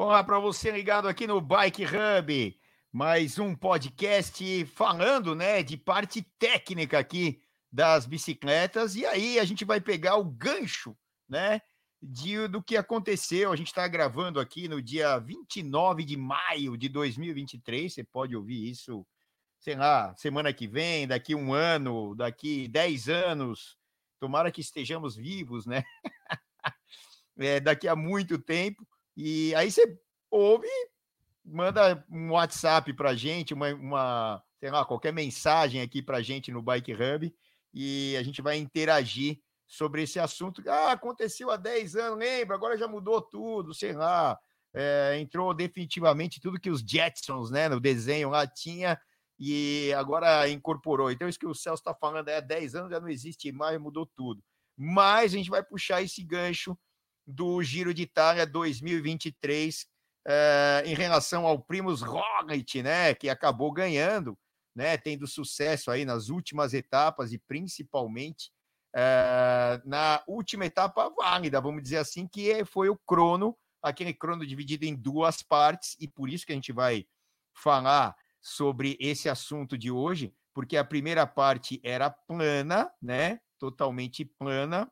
Olá para você ligado aqui no Bike Hub, mais um podcast falando, né, de parte técnica aqui das bicicletas. E aí a gente vai pegar o gancho, né, de, do que aconteceu. A gente está gravando aqui no dia 29 de maio de 2023. Você pode ouvir isso, sei lá, semana que vem, daqui um ano, daqui 10 anos. Tomara que estejamos vivos, né? é, daqui a muito tempo. E aí você ouve, manda um WhatsApp para gente, uma, uma, sei lá, qualquer mensagem aqui para gente no Bike Hub e a gente vai interagir sobre esse assunto. Ah, aconteceu há 10 anos, lembra? Agora já mudou tudo, sei lá. É, entrou definitivamente tudo que os Jetsons, né, no desenho lá tinha e agora incorporou. Então, isso que o Celso está falando é há 10 anos já não existe mais, mudou tudo. Mas a gente vai puxar esse gancho do Giro de Itália 2023 eh, em relação ao Primus Roglic, né, que acabou ganhando, né, tendo sucesso aí nas últimas etapas e principalmente eh, na última etapa válida, vamos dizer assim, que foi o crono, aquele crono dividido em duas partes e por isso que a gente vai falar sobre esse assunto de hoje, porque a primeira parte era plana, né, totalmente plana,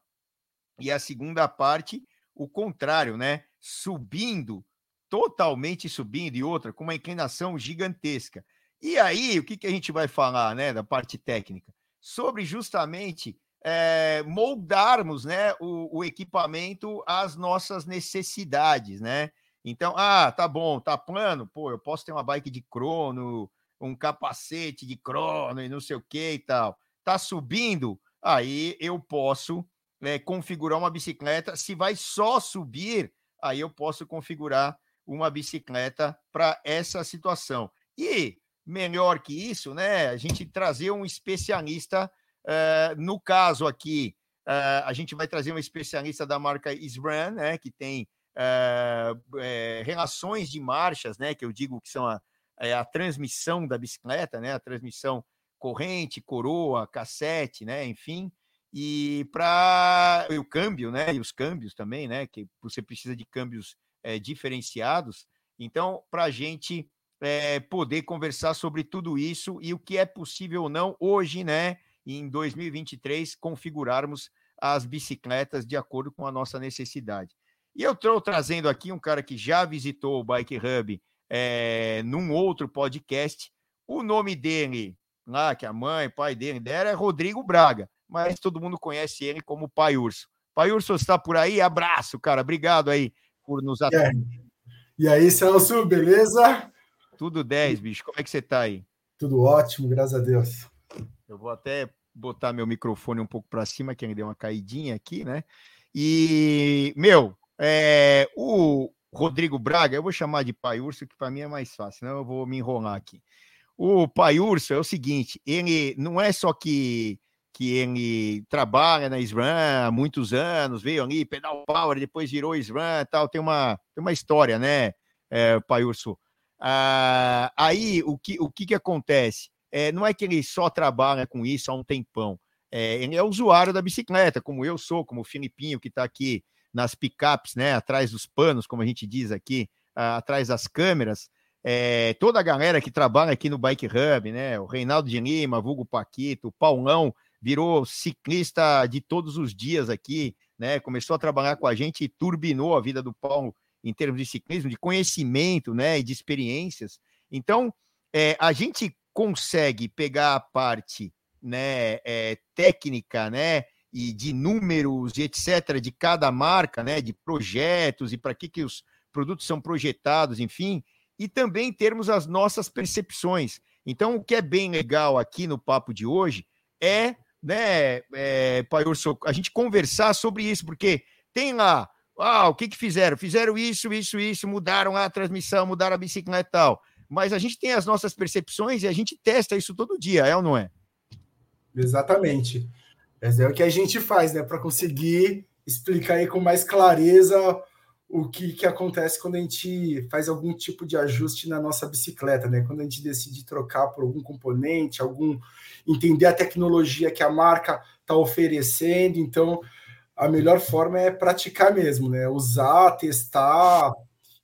e a segunda parte o contrário, né? Subindo, totalmente subindo, e outra com uma inclinação gigantesca. E aí, o que, que a gente vai falar, né, da parte técnica? Sobre justamente é, moldarmos né, o, o, equipamento às nossas necessidades, né? Então, ah, tá bom, tá plano, pô, eu posso ter uma bike de crono, um capacete de crono e não sei o que e tal. Tá subindo, aí eu posso é, configurar uma bicicleta. Se vai só subir, aí eu posso configurar uma bicicleta para essa situação. E melhor que isso, né? A gente trazer um especialista. Uh, no caso aqui, uh, a gente vai trazer um especialista da marca SRAM, né? Que tem uh, é, relações de marchas, né? Que eu digo que são a, é a transmissão da bicicleta, né? A transmissão corrente, coroa, cassete, né? Enfim e para o câmbio, né? E os câmbios também, né? Que você precisa de câmbios é, diferenciados. Então, para a gente é, poder conversar sobre tudo isso e o que é possível ou não hoje, né? Em 2023, configurarmos as bicicletas de acordo com a nossa necessidade. E eu estou trazendo aqui um cara que já visitou o Bike Hub é, num outro podcast. O nome dele, lá que a mãe, pai dele deram, é Rodrigo Braga mas todo mundo conhece ele como Pai Urso. Pai Urso, você está por aí? Abraço, cara. Obrigado aí por nos atender. E aí, Celso, beleza? Tudo 10, bicho. Como é que você está aí? Tudo ótimo, graças a Deus. Eu vou até botar meu microfone um pouco para cima, que ele deu uma caidinha aqui, né? E, meu, é, o Rodrigo Braga, eu vou chamar de Pai Urso, que para mim é mais fácil, senão eu vou me enrolar aqui. O Pai Urso é o seguinte, ele não é só que que ele trabalha na SRAM há muitos anos, veio ali, pedal power, depois virou SRAM e tal, tem uma, tem uma história, né, é, Pai Urso? Ah, aí, o que, o que, que acontece? É, não é que ele só trabalha com isso há um tempão, é, ele é usuário da bicicleta, como eu sou, como o Filipinho, que está aqui nas picapes, né, atrás dos panos, como a gente diz aqui, ah, atrás das câmeras, é, toda a galera que trabalha aqui no Bike Hub, né, o Reinaldo de Lima, Vulgo Paquito, o Paulão, virou ciclista de todos os dias aqui, né? Começou a trabalhar com a gente e turbinou a vida do Paulo em termos de ciclismo, de conhecimento, né? E de experiências. Então, é, a gente consegue pegar a parte, né? É, técnica, né? E de números e etc. de cada marca, né? De projetos e para que que os produtos são projetados, enfim, e também termos as nossas percepções. Então, o que é bem legal aqui no papo de hoje é né, é, Pai Urso, a gente conversar sobre isso, porque tem lá, ah, o que que fizeram? Fizeram isso, isso, isso, mudaram a transmissão, mudaram a bicicleta e tal. Mas a gente tem as nossas percepções e a gente testa isso todo dia, é ou não é? Exatamente. É o que a gente faz, né, para conseguir explicar aí com mais clareza o que, que acontece quando a gente faz algum tipo de ajuste na nossa bicicleta, né? Quando a gente decide trocar por algum componente, algum entender a tecnologia que a marca está oferecendo. Então, a melhor forma é praticar mesmo, né? Usar, testar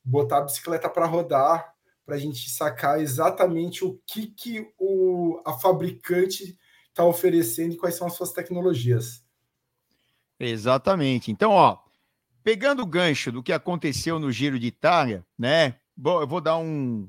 botar a bicicleta para rodar, para a gente sacar exatamente o que, que o, a fabricante está oferecendo e quais são as suas tecnologias. Exatamente. Então, ó, pegando o gancho do que aconteceu no Giro de Itália, né? Bom, eu vou dar um.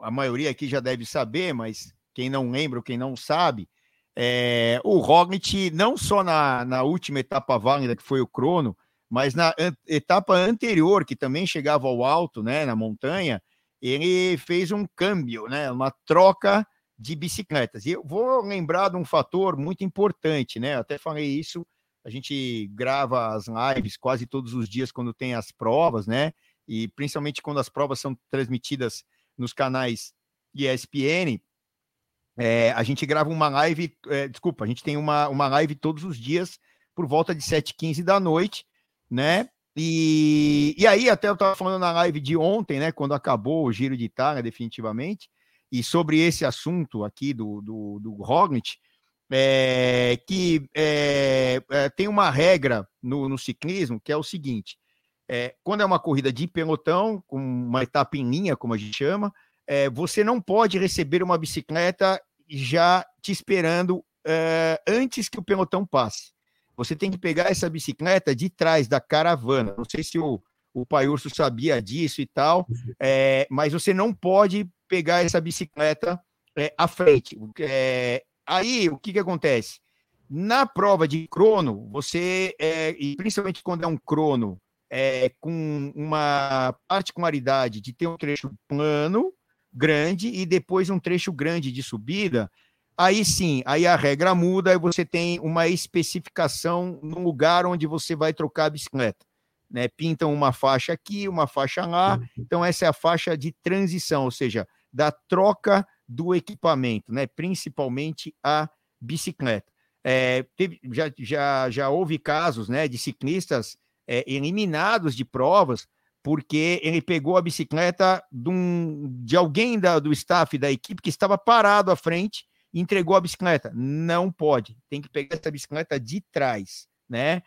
A maioria aqui já deve saber, mas quem não lembra, quem não sabe, é, o Roglic, não só na, na última etapa válida, que foi o crono, mas na an etapa anterior, que também chegava ao alto, né, na montanha, ele fez um câmbio, né, uma troca de bicicletas. E eu vou lembrar de um fator muito importante, né, até falei isso, a gente grava as lives quase todos os dias quando tem as provas, né, e principalmente quando as provas são transmitidas nos canais ESPN, é, a gente grava uma live, é, desculpa, a gente tem uma, uma live todos os dias por volta de 7h15 da noite, né? E, e aí, até eu estava falando na live de ontem, né? Quando acabou o Giro de Itália, definitivamente, e sobre esse assunto aqui do, do, do Roglic, é, que é, é, tem uma regra no, no, ciclismo que é o seguinte: é, quando é uma corrida de pelotão, com uma etapa em linha, como a gente chama, é, você não pode receber uma bicicleta já te esperando antes que o pelotão passe. Você tem que pegar essa bicicleta de trás da caravana. Não sei se o, o Pai Urso sabia disso e tal, é, mas você não pode pegar essa bicicleta é, à frente. É, aí, o que, que acontece? Na prova de crono, você, é, e principalmente quando é um crono é, com uma particularidade de ter um trecho plano, grande e depois um trecho grande de subida, aí sim, aí a regra muda e você tem uma especificação no lugar onde você vai trocar a bicicleta. Né? Pintam uma faixa aqui, uma faixa lá, então essa é a faixa de transição, ou seja, da troca do equipamento, né? principalmente a bicicleta. É, teve, já, já, já houve casos né, de ciclistas é, eliminados de provas porque ele pegou a bicicleta de, um, de alguém da, do staff da equipe que estava parado à frente e entregou a bicicleta. Não pode, tem que pegar essa bicicleta de trás, né?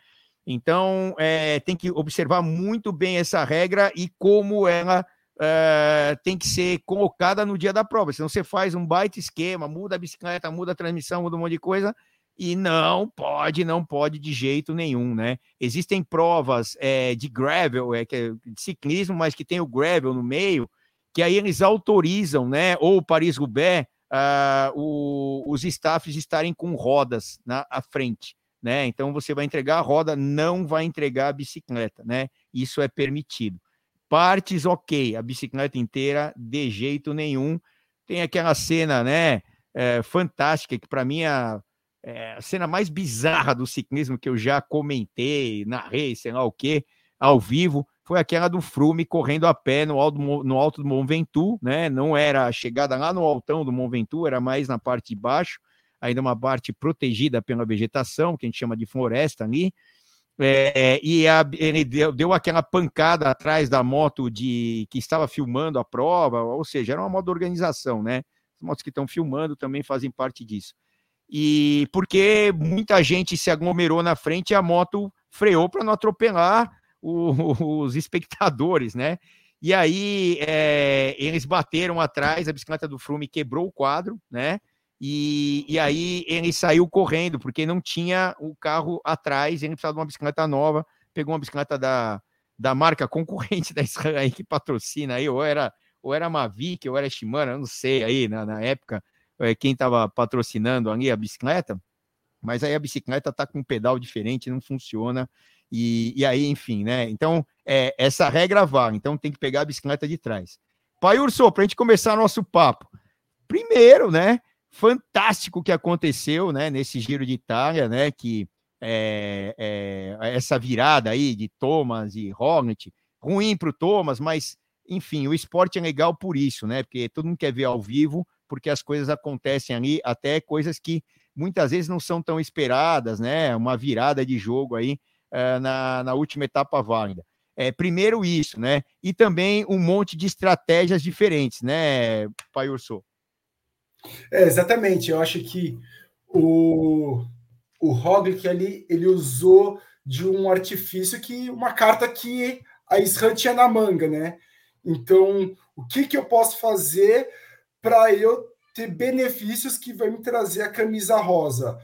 Então, é, tem que observar muito bem essa regra e como ela é, tem que ser colocada no dia da prova. Senão você faz um baita esquema, muda a bicicleta, muda a transmissão, muda um monte de coisa, e não pode, não pode de jeito nenhum, né? Existem provas é, de gravel, é, é, de ciclismo, mas que tem o gravel no meio, que aí eles autorizam, né? Ou Paris-Roubaix, uh, os staffs estarem com rodas na à frente, né? Então você vai entregar a roda, não vai entregar a bicicleta, né? Isso é permitido. Partes, ok, a bicicleta inteira, de jeito nenhum. Tem aquela cena, né? É, fantástica, que para mim é é, a cena mais bizarra do ciclismo que eu já comentei, narrei, sei lá o que, ao vivo, foi aquela do Frume correndo a pé no alto, no alto do Mont Ventoux, né? Não era a chegada lá no altão do Mont Ventoux, era mais na parte de baixo, ainda uma parte protegida pela vegetação, que a gente chama de floresta ali. É, e a, ele deu, deu, aquela pancada atrás da moto de que estava filmando a prova, ou seja, era uma moto de organização, né? As motos que estão filmando também fazem parte disso e porque muita gente se aglomerou na frente e a moto freou para não atropelar o, os espectadores, né? E aí é, eles bateram atrás, a bicicleta do Frume quebrou o quadro, né? E, e aí ele saiu correndo, porque não tinha o carro atrás, ele precisava de uma bicicleta nova, pegou uma bicicleta da, da marca concorrente da Israel que patrocina aí, ou era, ou era Mavic, ou era Shimano, eu não sei aí na, na época, é, quem estava patrocinando ali a bicicleta, mas aí a bicicleta está com um pedal diferente, não funciona. E, e aí, enfim, né? Então, é, essa regra vale. Então, tem que pegar a bicicleta de trás. Pai Urso, para a gente começar nosso papo. Primeiro, né? Fantástico que aconteceu, né? Nesse Giro de Itália, né? Que é, é, essa virada aí de Thomas e Hornet, ruim para o Thomas, mas enfim, o esporte é legal por isso, né? Porque todo mundo quer ver ao vivo, porque as coisas acontecem ali, até coisas que muitas vezes não são tão esperadas, né? Uma virada de jogo aí uh, na, na última etapa válida. É, primeiro isso, né? E também um monte de estratégias diferentes, né, Pai Urso? É, exatamente. Eu acho que o, o Roglic ali, ele usou de um artifício que uma carta que a Sran tinha na manga, né? Então, o que, que eu posso fazer para eu ter benefícios que vai me trazer a camisa rosa?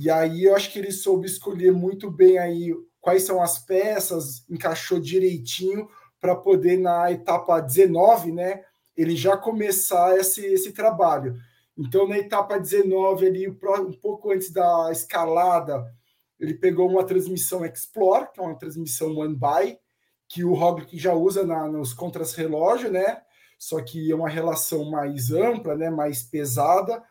E aí eu acho que ele soube escolher muito bem aí quais são as peças, encaixou direitinho para poder na etapa 19, né, ele já começar esse, esse trabalho. Então, na etapa 19, ali, um pouco antes da escalada, ele pegou uma transmissão Explore, que é uma transmissão One By, que o Roglic já usa na, nos contras-relógio, né? Só que é uma relação mais ampla, né? mais pesada.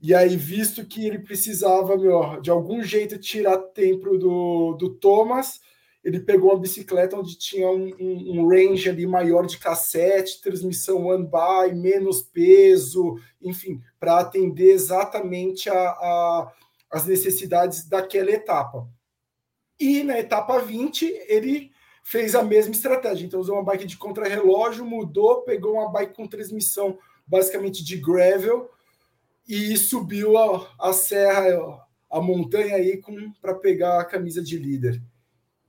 E aí, visto que ele precisava, meu, de algum jeito tirar tempo do, do Thomas, ele pegou uma bicicleta onde tinha um, um, um, range ali maior de cassete, transmissão one by, menos peso, enfim, para atender exatamente a, a, as necessidades daquela etapa. E na etapa 20, ele fez a mesma estratégia. Então, usou uma bike de contrarrelógio, mudou, pegou uma bike com transmissão basicamente de gravel e subiu a, a serra, a montanha aí para pegar a camisa de líder.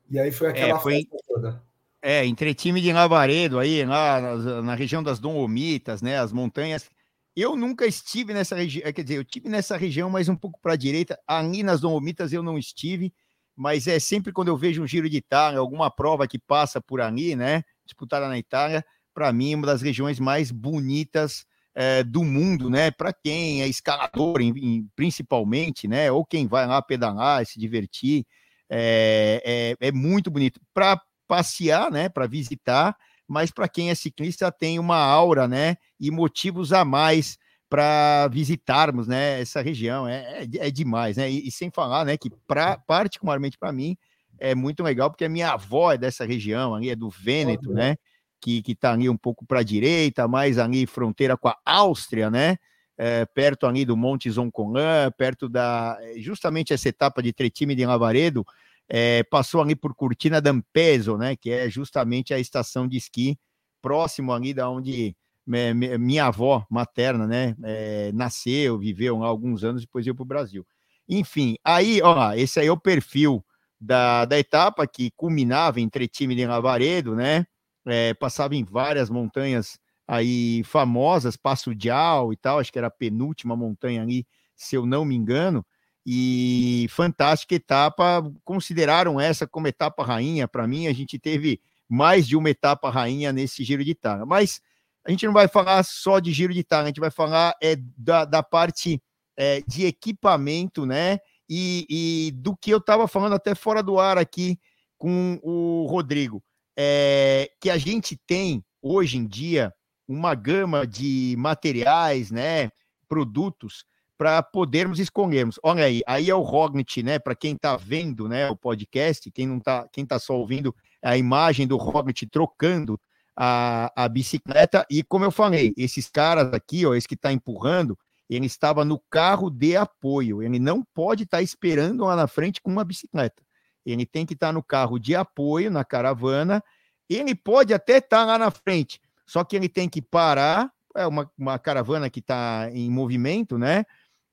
E aí foi aquela é, foi... toda. É, entre time de Lavaredo aí, lá na, na, região das Dolomitas, né, as montanhas. Eu nunca estive nessa região, quer dizer, eu estive nessa região, mas um pouco para a direita. Ali nas Dolomitas eu não estive, mas é sempre quando eu vejo um giro de Itália, alguma prova que passa por ali, né, disputada na Itália, para mim, uma das regiões mais bonitas é, do mundo, né, para quem é escalador, em, em, principalmente, né, ou quem vai lá pedalar, se divertir. É, é, é muito bonito para passear, né? Para visitar, mas para quem é ciclista tem uma aura, né? E motivos a mais para visitarmos, né? Essa região é, é, é demais, né? E, e, sem falar, né? Que pra, particularmente para mim é muito legal porque a minha avó é dessa região, ali é do Vêneto, oh, né? Que, que tá ali um pouco para a direita, mais ali fronteira com a Áustria, né? é, perto ali do Monte Zoncolan, perto da justamente essa etapa de Tretime de Lavaredo, é, passou ali por Cortina d'Ampezzo, né, que é justamente a estação de esqui próximo ali da onde é, minha avó materna, né, é, nasceu, viveu lá alguns anos, depois veio para o Brasil. Enfim, aí, ó, esse aí é o perfil da, da etapa que culminava em Tretime de Lavaredo, né, é, passava em várias montanhas aí famosas, Passo Dial e tal, acho que era a penúltima montanha ali, se eu não me engano, e fantástica etapa, consideraram essa como etapa rainha, para mim a gente teve mais de uma etapa rainha nesse Giro de Itália, mas a gente não vai falar só de Giro de Itália, a gente vai falar é, da, da parte é, de equipamento, né, e, e do que eu estava falando até fora do ar aqui com o Rodrigo, é, que a gente tem hoje em dia uma gama de materiais, né, produtos para podermos escolhermos. Olha aí, aí é o Rognit, né, para quem está vendo, né, o podcast, quem não tá, quem tá só ouvindo a imagem do Rognit trocando a, a bicicleta e como eu falei, esses caras aqui, ó, esse que está empurrando, ele estava no carro de apoio, ele não pode estar tá esperando lá na frente com uma bicicleta. Ele tem que estar tá no carro de apoio, na caravana, ele pode até estar tá lá na frente, só que ele tem que parar, é uma, uma caravana que está em movimento, né?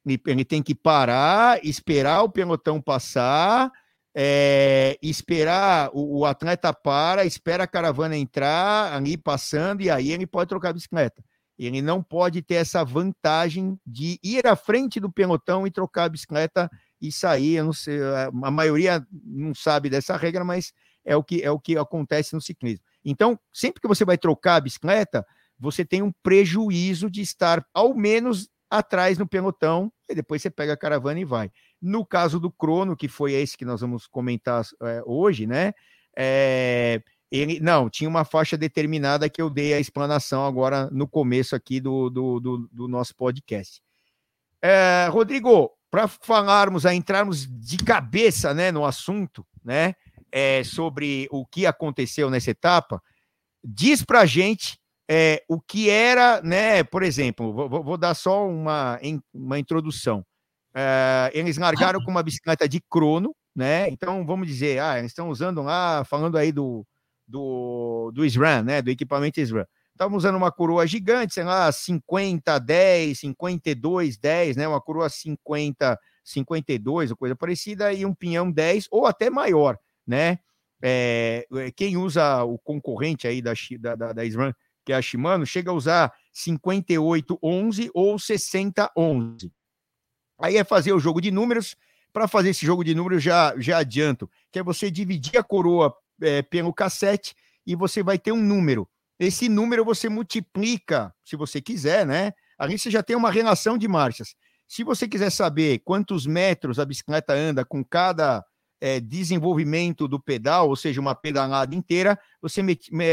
Ele, tem que parar, esperar o pelotão passar, é, esperar o, o, atleta para, espera a caravana entrar ali passando e aí ele pode trocar a bicicleta. Ele não pode ter essa vantagem de ir à frente do pelotão e trocar a bicicleta e sair. Eu não sei, a maioria não sabe dessa regra, mas é o que é o que acontece no ciclismo. Então, sempre que você vai trocar a bicicleta, você tem um prejuízo de estar ao menos atrás no pelotão, e depois você pega a caravana e vai. No caso do crono, que foi esse que nós vamos comentar é, hoje, né? É, ele não tinha uma faixa determinada que eu dei a explanação agora no começo aqui do, do, do, do nosso podcast. É, Rodrigo, para falarmos, a entrarmos de cabeça né, no assunto, né? é, sobre o que aconteceu nessa etapa, diz para gente é, o que era, né? Por exemplo, vou, vou dar só uma, uma introdução. É, eles largaram com uma bicicleta de crono, né? Então vamos dizer, ah, eles estão usando lá, falando aí do, do, do SRAM, né? Do equipamento SRAM. Estavam usando uma coroa gigante, sei lá, 50, 10, 52, 10, né? Uma coroa 50, 52, ou coisa parecida, e um pinhão 10, ou até maior né? é, quem usa o concorrente aí da, da, da SRAM, que é a Shimano, chega a usar 5811 ou 6011. Aí é fazer o jogo de números. Para fazer esse jogo de números, já, já adianto, que é você dividir a coroa é, pelo cassete e você vai ter um número. Esse número você multiplica, se você quiser, né? Ali você já tem uma relação de marchas. Se você quiser saber quantos metros a bicicleta anda com cada é, desenvolvimento do pedal, ou seja, uma pedalada inteira, você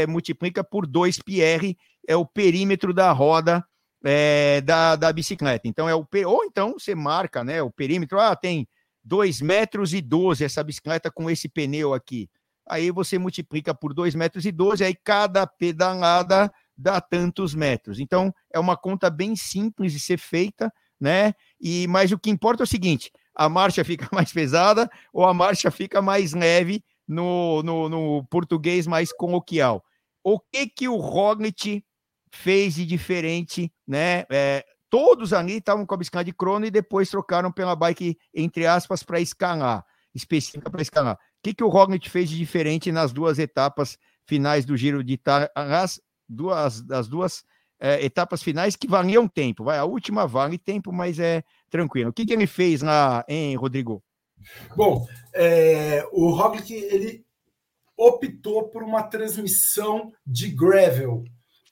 multiplica por 2 PR, é o perímetro da roda é, da, da bicicleta. Então, é o ou então você marca né, o perímetro, ah, tem 2 metros e 12 essa bicicleta com esse pneu aqui. Aí você multiplica por 2 metros e 12, aí cada pedalada dá tantos metros. Então, é uma conta bem simples de ser feita, né? E mas o que importa é o seguinte: a marcha fica mais pesada ou a marcha fica mais leve no, no, no português mais coloquial. O que que o Roglic fez de diferente, né? É, todos ali estavam com a bicicleta de crono e depois trocaram pela bike, entre aspas, para escalar, específica para escalar. O que, que o Roglic fez de diferente nas duas etapas finais do Giro de Itália, as duas, das duas é, etapas finais que valiam tempo. Vai, a última vale tempo, mas é tranquilo. O que, que ele fez lá, em Rodrigo? Bom, é, o Roglic ele optou por uma transmissão de gravel,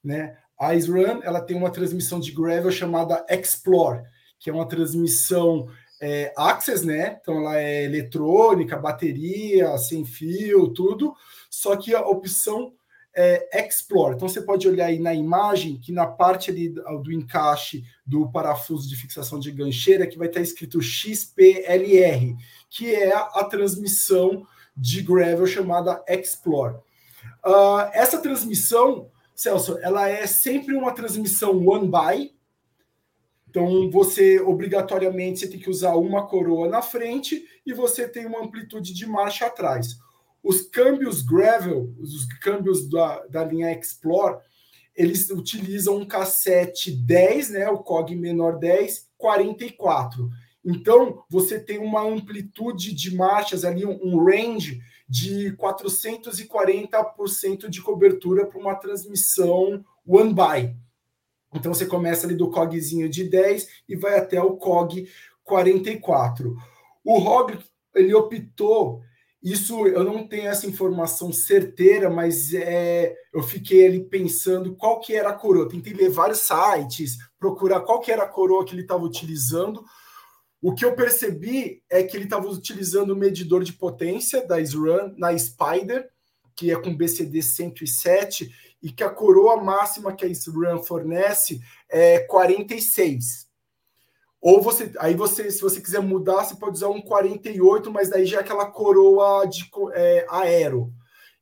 né? A SRAM ela tem uma transmissão de gravel chamada Explore, que é uma transmissão é, Access, né? Então ela é eletrônica, bateria, sem fio, tudo. Só que a opção é, Explore. Então você pode olhar aí na imagem que na parte ali do encaixe do parafuso de fixação de gancheira que vai estar escrito XPLR, que é a, transmissão de gravel chamada Explore. Uh, essa transmissão, Celso, ela é sempre uma transmissão one by. Então você obrigatoriamente você tem que usar uma coroa na frente e você tem uma amplitude de marcha atrás. Os câmbios Gravel, os câmbios da, da linha Explore, eles utilizam um cassete 10, né, o COG menor 10, 44. Então, você tem uma amplitude de marchas ali, um, range de 440% de cobertura para uma transmissão one by. Então, você começa ali do COGzinho de 10 e vai até o COG 44. O ROG, ele optou isso eu não tenho essa informação certeira, mas é, eu fiquei ali pensando qual que era a coroa. Tentei ler vários sites, procurar qual que era a coroa que ele estava utilizando. O que eu percebi é que ele estava utilizando o medidor de potência da SRAM na Spider, que é com BCD 107, e que a coroa máxima que a SRAM fornece é 46. Ou você, aí você, se você quiser mudar, você pode usar um 48, mas daí já é aquela coroa de é, aero.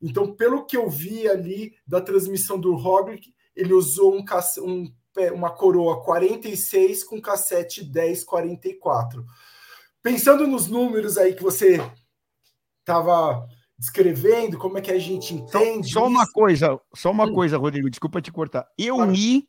Então, pelo que eu vi ali da transmissão do Roglic, ele usou um, um, uma coroa 46 com cassete 1044. Pensando nos números aí que você estava descrevendo, como é que a gente entende? Só, só uma coisa, só uma hum. coisa, Rodrigo, desculpa te cortar. Eu claro. li,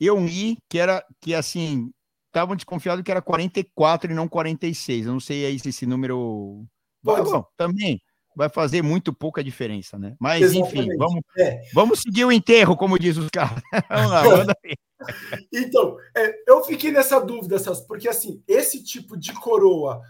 eu li que era que assim estavam desconfiados que era 44 e não 46. Eu não sei aí se esse número. Bom, bom, também vai fazer muito pouca diferença, né? Mas, Exatamente. enfim, vamos, é. vamos seguir o enterro, como diz os caras. vamos lá, manda aí. Então, é, eu fiquei nessa dúvida, porque assim, esse tipo de coroa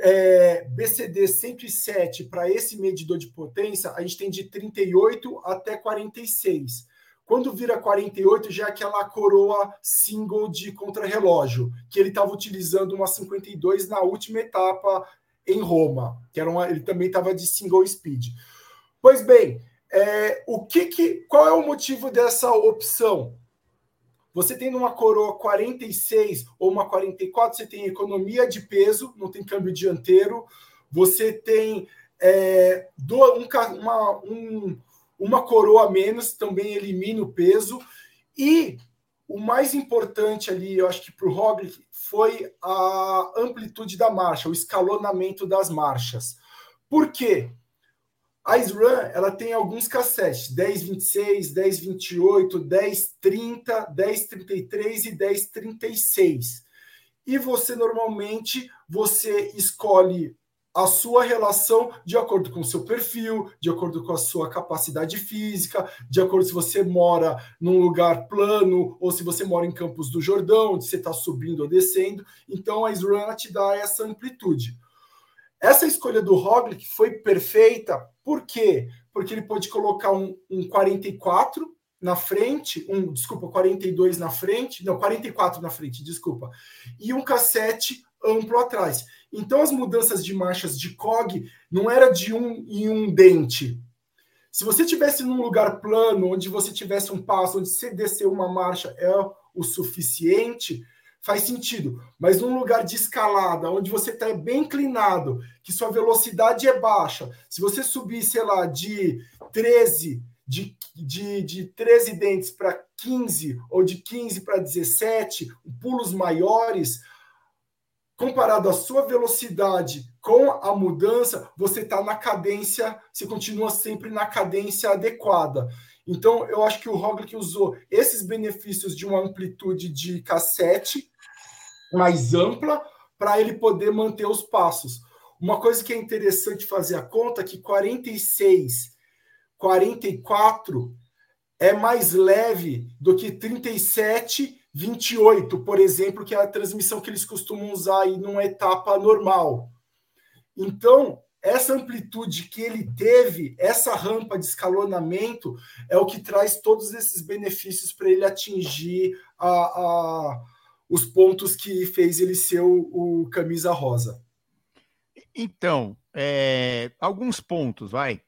é, BCD 107 para esse medidor de potência, a gente tem de 38 até 46. Quando vira 48, já é aquela coroa single de contrarrelógio, que ele estava utilizando uma 52 na última etapa em Roma, que era uma, ele também estava de single speed. Pois bem, é, o que, que qual é o motivo dessa opção? Você tem uma coroa 46 ou uma 44, você tem economia de peso, não tem câmbio dianteiro, você tem é, do, um, uma, um, uma coroa a menos também elimina o peso. E o mais importante ali, eu acho que para o Roglic, foi a amplitude da marcha, o escalonamento das marchas. Por quê? A SRAM ela tem alguns cassetes, 1026, 1028, 1030, 1033 e 1036. E você normalmente você escolhe a sua relação de acordo com o seu perfil, de acordo com a sua capacidade física, de acordo se você mora num lugar plano ou se você mora em Campos do Jordão, onde você está subindo ou descendo. Então a SRAM te dá essa amplitude. Essa escolha do Roglic foi perfeita, por quê? Porque ele pode colocar um, um 44 na frente, um, desculpa, 42 na frente, não, 44 na frente, desculpa, e um cassete amplo atrás. Então, as mudanças de marchas de COG não era de um em um dente. Se você tivesse num lugar plano, onde você tivesse um passo, onde você descer uma marcha é o suficiente, faz sentido. Mas num lugar de escalada, onde você está bem inclinado, que sua velocidade é baixa, se você subir, sei lá, de 13, de, de, de 13 dentes para 15, ou de 15 para 17, pulos maiores, comparado à sua velocidade com a mudança, você está na cadência, você continua sempre na cadência adequada. Então, eu acho que o Roglic usou esses benefícios de uma amplitude de cassete mais ampla para ele poder manter os passos. Uma coisa que é interessante fazer a conta é que 46, 44 é mais leve do que 37 28, por exemplo, que é a transmissão que eles costumam usar aí numa etapa normal. Então, essa amplitude que ele teve, essa rampa de escalonamento, é o que traz todos esses benefícios para ele atingir a, a, os pontos que fez ele ser o, o camisa rosa. Então, é, alguns pontos, vai.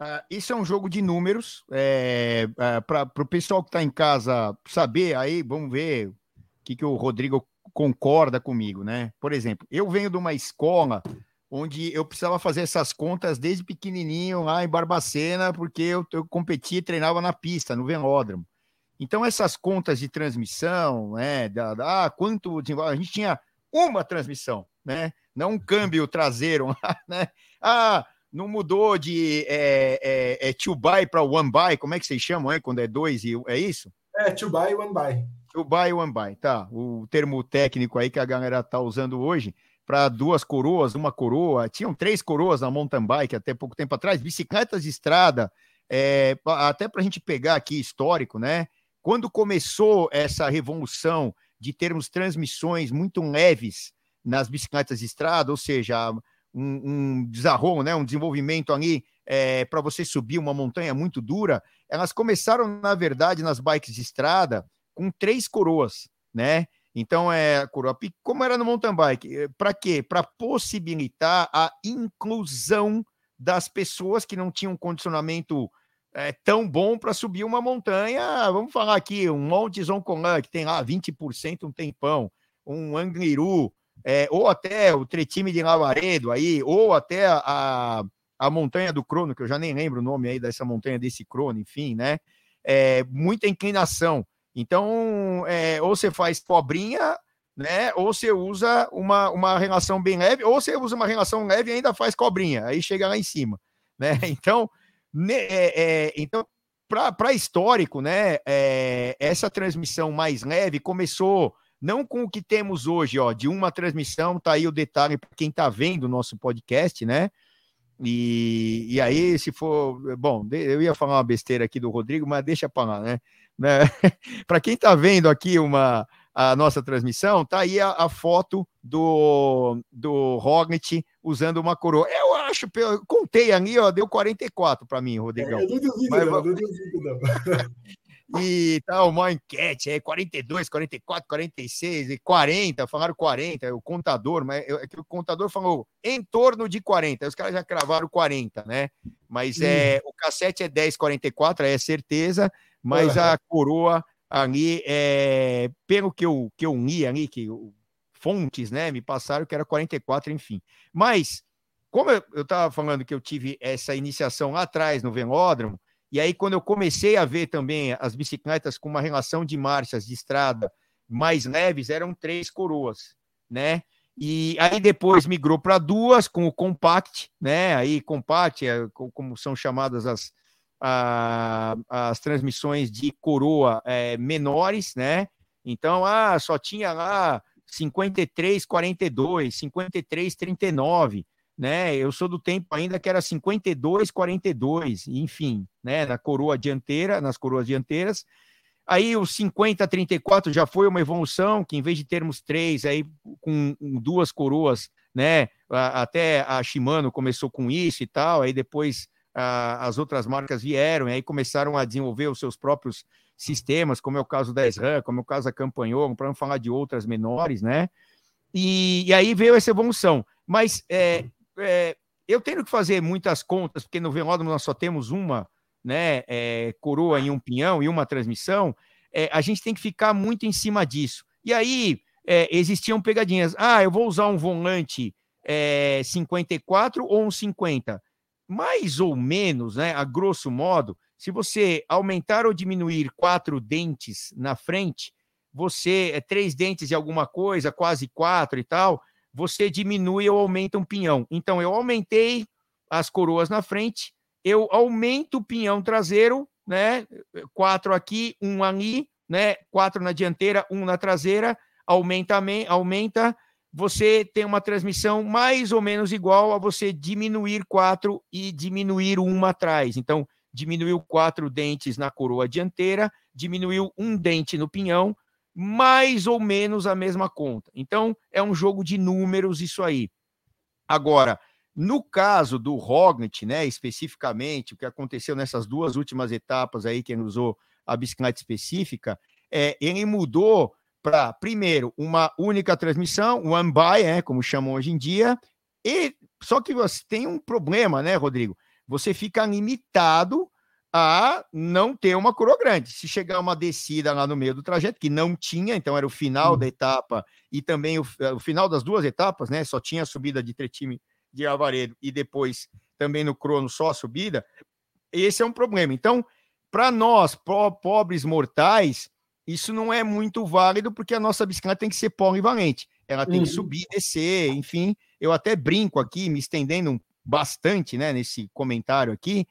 Uh, isso é um jogo de números. É, uh, ah, Para o pessoal que está em casa saber, aí vamos ver o que, que o Rodrigo concorda comigo, né? Por exemplo, eu venho de uma escola onde eu precisava fazer essas contas desde pequenininho lá em Barbacena, porque eu, eu competia e treinava na pista, no velódromo. Então, essas contas de transmissão, né? Da, da, ah, quanto a gente tinha uma transmissão, né? Não um câmbio traseiro, né? Ah, não mudou de é, é, é two buy para one buy, como é que vocês chamam, é? Quando é dois e é isso? É, two buy e one buy. Two buy one buy, tá. O termo técnico aí que a galera tá usando hoje para duas coroas, uma coroa. Tinham três coroas na mountain bike até pouco tempo atrás, bicicletas de estrada, é, até para a gente pegar aqui histórico, né? Quando começou essa revolução de termos transmissões muito leves nas bicicletas de estrada, ou seja, um, um né, um desenvolvimento ali é, para você subir uma montanha muito dura, elas começaram, na verdade, nas bikes de estrada com três coroas, né? Então, é coroa como era no mountain bike, é, para quê? Para possibilitar a inclusão das pessoas que não tinham condicionamento é, tão bom para subir uma montanha. Vamos falar aqui, um Monte Zoncolan, que tem lá 20% um tempão, um Angliru, é, ou até o Tretime de Lavaredo aí, ou até a, a montanha do Crono, que eu já nem lembro o nome aí dessa montanha desse Crono, enfim, né? É, muita inclinação. Então, é, ou você faz pobrinha, né? Ou você usa uma, uma relação bem leve, ou você usa uma relação leve e ainda faz cobrinha, aí chega lá em cima, né? Então, né, é, é, então para histórico, né? É, essa transmissão mais leve começou não com o que temos hoje, ó, de uma transmissão, tá aí o detalhe para quem está vendo o nosso podcast, né? E, e aí, se for. Bom, eu ia falar uma besteira aqui do Rodrigo, mas deixa para lá, né? né? para quem está vendo aqui uma, a nossa transmissão, tá aí a, a foto do, do Rognit usando uma coroa. Eu acho, eu contei ali, ó, deu 44 para mim, Rodrigão. É, eu não duvido, mas, não, não duvido, não. e tal, uma enquete, é 42, 44, 46 e 40, falaram 40, o contador, mas é que o contador falou em torno de 40, os caras já cravaram 40, né? Mas é, o cassete é 10, 44, é certeza, mas uhum. a coroa ali, é, pelo que eu, que eu li ali, que fontes, né, me passaram que era 44, enfim. Mas, como eu estava falando que eu tive essa iniciação lá atrás no velódromo, e aí, quando eu comecei a ver também as bicicletas com uma relação de marchas de estrada mais leves, eram três coroas, né? E aí depois migrou para duas com o compact, né? Aí compact, é, como são chamadas as, a, as transmissões de coroa é, menores, né? Então, ah, só tinha lá 53, 42, 53, 39. Né? Eu sou do tempo ainda que era 52, 42, enfim, né? Na coroa dianteira, nas coroas dianteiras. Aí o 50, 34 já foi uma evolução, que em vez de termos três, aí com duas coroas, né? Até a Shimano começou com isso e tal, aí depois a, as outras marcas vieram, e aí começaram a desenvolver os seus próprios sistemas, como é o caso da SRAM, como é o caso da Campanhon, para não falar de outras menores, né? E, e aí veio essa evolução. Mas é, é, eu tenho que fazer muitas contas, porque no velódromo nós só temos uma né, é, coroa em um pinhão e uma transmissão, é, a gente tem que ficar muito em cima disso. E aí é, existiam pegadinhas. Ah, eu vou usar um volante 54 é, ou um 50. Mais ou menos, né, a grosso modo, se você aumentar ou diminuir quatro dentes na frente, você é três dentes de alguma coisa, quase quatro e tal, você diminui ou aumenta um pinhão. Então, eu aumentei as coroas na frente, eu aumento o pinhão traseiro, né? Quatro aqui, um ali, né? Quatro na dianteira, um na traseira, aumenta, aumenta. Você tem uma transmissão mais ou menos igual a você diminuir quatro e diminuir uma atrás. Então, diminuiu quatro dentes na coroa dianteira, diminuiu um dente no pinhão, mais ou menos a mesma conta. Então, é um jogo de números isso aí. Agora, no caso do Rognit, né, especificamente, o que aconteceu nessas duas últimas etapas aí, que usou a bicicleta específica, é, ele mudou para, primeiro, uma única transmissão, one by, é, como chamam hoje em dia, e só que você tem um problema, né, Rodrigo? Você fica limitado a não ter uma coroa grande. Se chegar uma descida lá no meio do trajeto, que não tinha, então era o final da etapa e também o, o, final das duas etapas, né? Só tinha a subida de Tretime de Alvaredo e depois também no crono só a subida. Esse é um problema. Então, para nós, pobres mortais, isso não é muito válido porque a nossa bicicleta tem que ser polivalente. Ela tem uhum. que subir, descer, enfim. Eu até brinco aqui, me estendendo bastante, né, nesse comentário aqui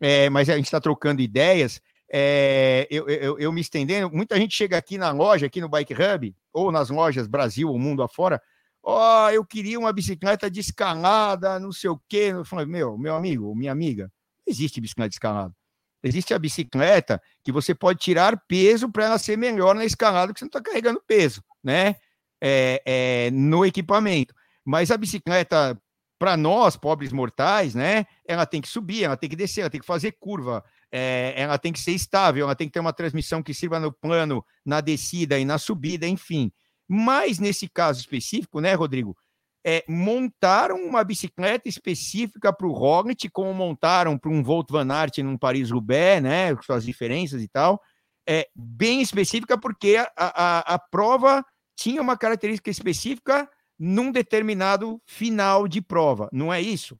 é, mas a gente está trocando ideias. É, eu, eu, eu, me estendendo, muita gente chega aqui na loja, aqui no Bike Hub, ou nas lojas Brasil ou mundo afora, ó, oh, eu queria uma bicicleta de escalada, não sei o quê. Eu falo, meu, meu amigo, minha amiga, não existe bicicleta de escalada. Existe a bicicleta que você pode tirar peso para ela ser melhor na escalada, que você não está carregando peso, né? É, é, no equipamento. Mas a bicicleta para nós, pobres mortais, né? Ela tem que subir, ela tem que descer, ela tem que fazer curva, é, ela tem que ser estável, ela tem que ter uma transmissão que sirva no plano, na descida e na subida, enfim. Mas nesse caso específico, né, Rodrigo? É, montaram uma bicicleta específica para o Roglic, como montaram para um Volt Van Aert num Paris-Roubaix, né, com suas diferenças e tal, é bem específica porque a, a, a prova tinha uma característica específica num determinado final de prova, não é isso?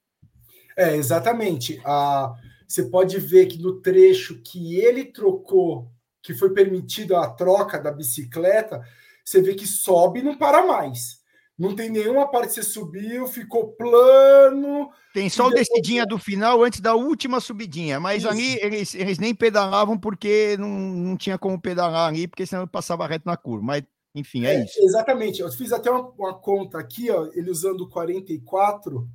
É, exatamente. Ah, você pode ver que no trecho que ele trocou, que foi permitido a troca da bicicleta, você vê que sobe e não para mais. Não tem nenhuma parte que você subiu, ficou plano. Tem só o descidinha do final antes da última subidinha, mas Isso. ali eles, eles nem pedalavam porque não, não tinha como pedalar ali, porque senão passava reto na curva. Mas enfim, é, é isso. Exatamente. Eu fiz até uma, uma, conta aqui, ó, ele usando 44,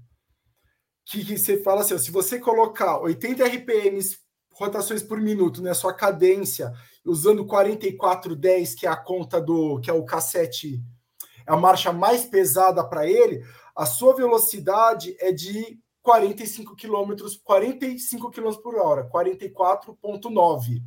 que, que você fala assim: ó, se você colocar 80 RPMs, rotações por minuto, né, sua cadência, usando 4410, que é a conta do que é o cassete, é a marcha mais pesada para ele, a sua velocidade é de 45 km, 45 km por hora, 44.9.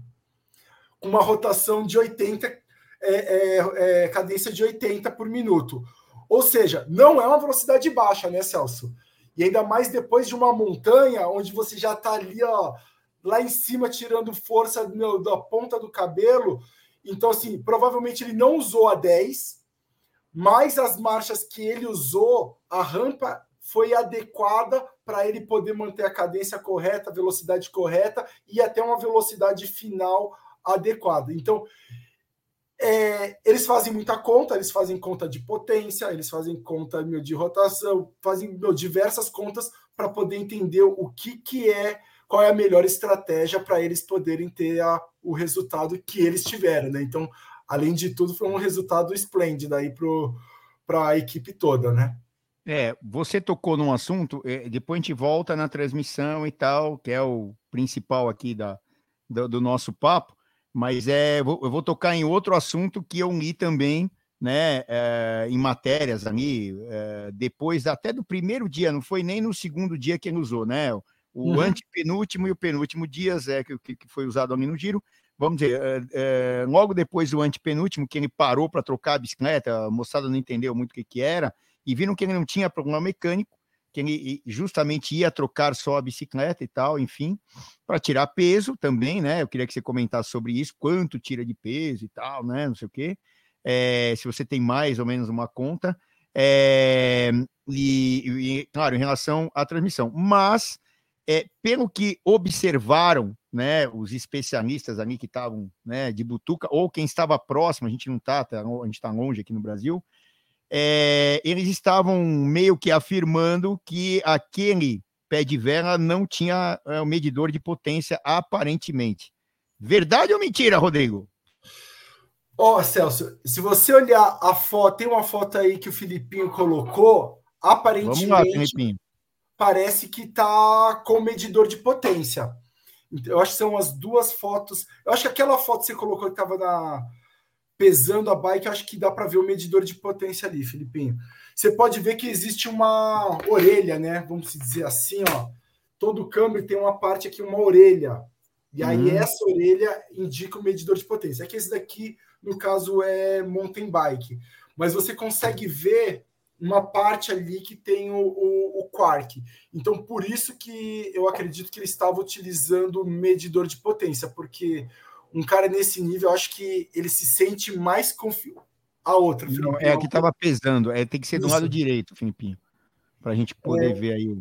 Uma rotação de 80 é, é, é, cadência de 80 por minuto. Ou seja, não é uma velocidade baixa, né, Celso? E ainda mais depois de uma montanha onde você já está ali, ó, lá em cima, tirando força meu, da ponta do cabelo. Então, assim, provavelmente ele não usou a 10, mas as marchas que ele usou, a rampa foi adequada para ele poder manter a cadência correta, a velocidade correta e até uma velocidade final adequada. Então, é, eles fazem muita conta, eles fazem conta de potência, eles fazem conta meu, de rotação, fazem meu, diversas contas para poder entender o que, que é, qual é a melhor estratégia para eles poderem ter a, o resultado que eles tiveram. Né? Então, além de tudo, foi um resultado esplêndido aí para a equipe toda, né? É, você tocou num assunto, é, depois a gente volta na transmissão e tal, que é o principal aqui da, do, do nosso papo, mas é, vou, eu vou tocar em outro assunto que eu li também, né, é, em matérias ali, é, depois até do primeiro dia, não foi nem no segundo dia que ele usou, né? O uhum. antepenúltimo e o penúltimo dias é que, que foi usado ali no giro. Vamos dizer, é, logo depois do antepenúltimo, que ele parou para trocar a bicicleta, a moçada não entendeu muito o que, que era, e viram que ele não tinha problema mecânico, que ele justamente ia trocar só a bicicleta e tal, enfim, para tirar peso também, né? Eu queria que você comentasse sobre isso, quanto tira de peso e tal, né? Não sei o quê. É, se você tem mais ou menos uma conta. É, e, e, claro, em relação à transmissão. Mas, é, pelo que observaram, né, os especialistas ali que estavam né, de butuca, ou quem estava próximo, a gente não está, tá, a gente está longe aqui no Brasil, é, eles estavam meio que afirmando que aquele pé de vela não tinha é, o medidor de potência, aparentemente. Verdade ou mentira, Rodrigo? Ó, oh, Celso, se você olhar a foto, tem uma foto aí que o Filipinho colocou, aparentemente lá, parece que tá com medidor de potência. Eu acho que são as duas fotos. Eu acho que aquela foto que você colocou que estava na, pesando a bike, acho que dá para ver o medidor de potência ali, Filipinho. Você pode ver que existe uma orelha, né? Vamos dizer assim, ó. Todo câmbio tem uma parte aqui, uma orelha. E aí uhum. essa orelha indica o medidor de potência. É que esse daqui, no caso, é mountain bike. Mas você consegue ver uma parte ali que tem o, o, o Quark. Então, por isso que eu acredito que ele estava utilizando o medidor de potência, porque um cara nesse nível, eu acho que ele se sente mais confiante. A outra, Não, é a que estava pesando, é, tem que ser do lado direito, Filipinho, para a gente poder é... ver aí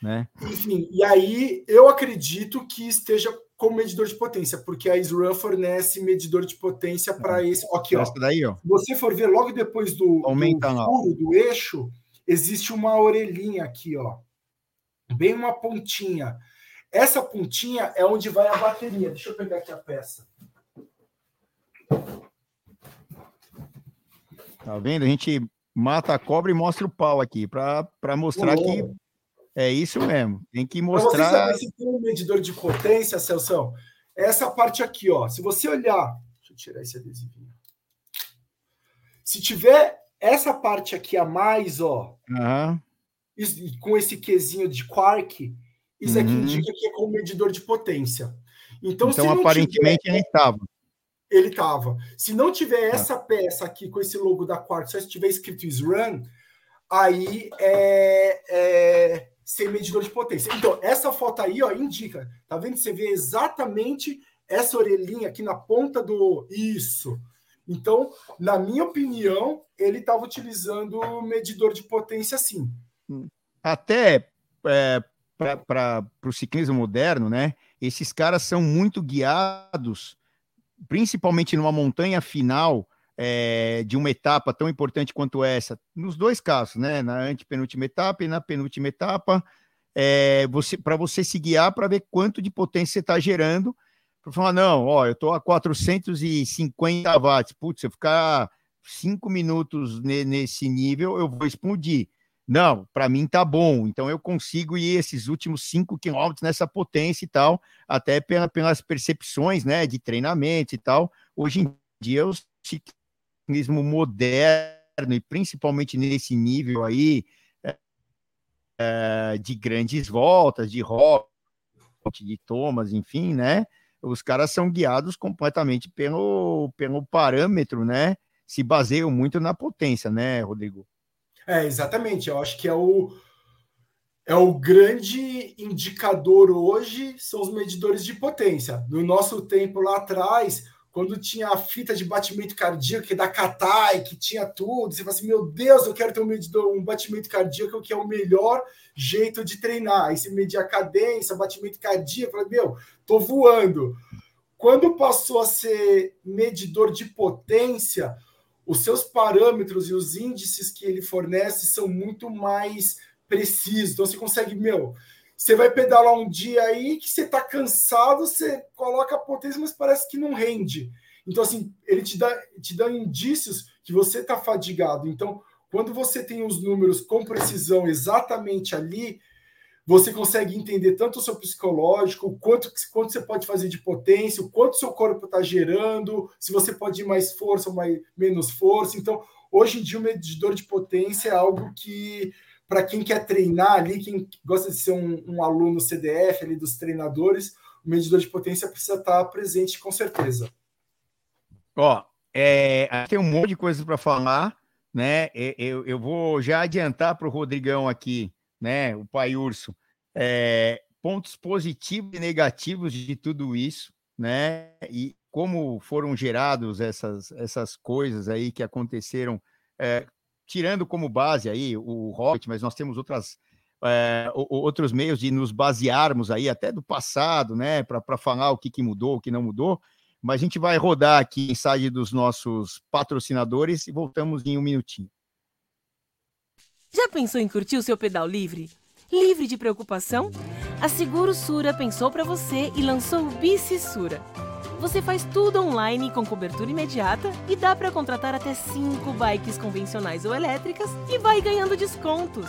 Né? Enfim, e aí eu acredito que esteja com medidor de potência, porque a SRAM fornece medidor de potência para é. esse. Aqui, ó. Daí, ó. Se você for ver logo depois do, Aumenta do furo, do eixo, existe uma orelhinha aqui, ó. Bem uma pontinha. Essa pontinha é onde vai a bateria. Deixa eu pegar aqui a peça. Tá vendo? A gente mata a cobra e mostra o pau aqui para mostrar que é isso mesmo. Tem que mostrar. Pra você saber se tem um medidor de potência, Celso, essa parte aqui, ó. Se você olhar, deixa eu tirar esse adesivinho. Se tiver essa parte aqui a mais, ó, uhum. com esse quesinho de quark, isso aqui uhum. indica que é com medidor de potência. Então, então aparentemente tiver, ele estava. Ele estava. Se não tiver tá. essa peça aqui com esse logo da Quartz, se tiver escrito SRAM, aí é, é sem medidor de potência. Então, essa foto aí ó, indica. Tá vendo? Você vê exatamente essa orelhinha aqui na ponta do. Isso. Então, na minha opinião, ele estava utilizando medidor de potência sim. Até é, para o ciclismo moderno, né? Esses caras são muito guiados, principalmente numa montanha final é, de uma etapa tão importante quanto essa, nos dois casos, né? Na antepenúltima etapa e na penúltima etapa, é, você, para você se guiar para ver quanto de potência você está gerando, para falar, não, ó, eu estou a 450 watts, putz, se eu ficar cinco minutos nesse nível, eu vou explodir. Não, para mim tá bom. Então eu consigo ir esses últimos cinco quilômetros nessa potência e tal, até pela, pelas percepções, né, de treinamento e tal. Hoje em dia o ciclismo moderno e principalmente nesse nível aí é, de grandes voltas, de rock, de tomas, enfim, né? Os caras são guiados completamente pelo, pelo parâmetro, né? Se baseiam muito na potência, né, Rodrigo? É, exatamente. Eu acho que é o, é o grande indicador hoje são os medidores de potência. No nosso tempo lá atrás, quando tinha a fita de batimento cardíaco, é da Catai, que tinha tudo, você fala assim, meu Deus, eu quero ter um medidor, um batimento cardíaco que é o melhor jeito de treinar. Aí você media a cadência, batimento cardíaco, fala, meu, tô voando. Quando passou a ser medidor de potência, os seus parâmetros e os índices que ele fornece são muito mais precisos. Então você consegue, meu, você vai pedalar um dia aí que você está cansado, você coloca a potência, mas parece que não rende. Então, assim, ele te dá, te dá indícios que você está fadigado. Então, Quando você tem os números com precisão exatamente ali, você consegue entender tanto o seu psicológico, quanto, quanto você pode fazer de potência, o quanto seu corpo está gerando, se você pode ir mais força ou mais, menos força. Então, hoje em dia, o medidor de potência é algo que, para quem quer treinar ali, quem gosta de ser um, um, aluno CDF ali dos treinadores, o medidor de potência precisa estar tá presente com certeza. Ó, é, tem um monte de coisa para falar, né? Eu, eu vou já adiantar para o Rodrigão aqui né? O pai urso. É, pontos positivos e negativos de tudo isso, né? E como foram gerados essas, essas coisas aí que aconteceram, é, tirando como base aí o Rocket, mas nós temos outras é, outros meios de nos basearmos aí até do passado, né? Para falar o que, que mudou, o que não mudou. Mas a gente vai rodar aqui em site dos nossos patrocinadores e voltamos em um minutinho. Já pensou em curtir o seu pedal livre? Livre de preocupação? A Seguro Sura pensou para você e lançou o Bici Sura. Você faz tudo online com cobertura imediata e dá para contratar até 5 bikes convencionais ou elétricas e vai ganhando descontos.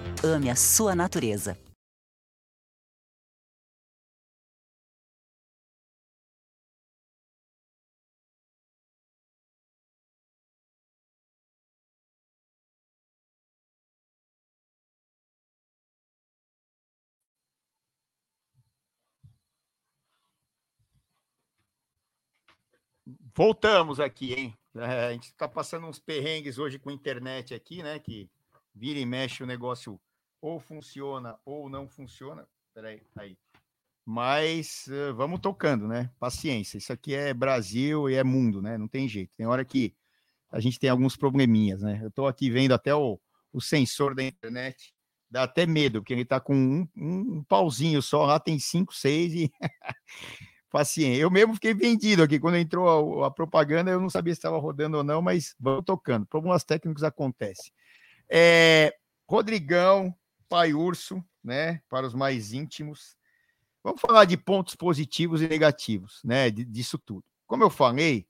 Ame a sua natureza. Voltamos aqui, hein? É, a gente está passando uns perrengues hoje com a internet aqui, né? Que vira e mexe o negócio ou funciona ou não funciona. Peraí, aí. Mas uh, vamos tocando, né? Paciência. Isso aqui é Brasil e é mundo, né? Não tem jeito. Tem hora que a gente tem alguns probleminhas, né? Eu estou aqui vendo até o, o sensor da internet. Dá até medo, porque ele está com um, um, um pauzinho só, lá tem cinco, seis e paciência. Eu mesmo fiquei vendido aqui. Quando entrou a, a, propaganda, eu não sabia se estava rodando ou não, mas vamos tocando. Problemas técnicos acontecem. É, Rodrigão, pai urso, né? Para os mais íntimos. Vamos falar de pontos positivos e negativos, né? Disso tudo. Como eu falei,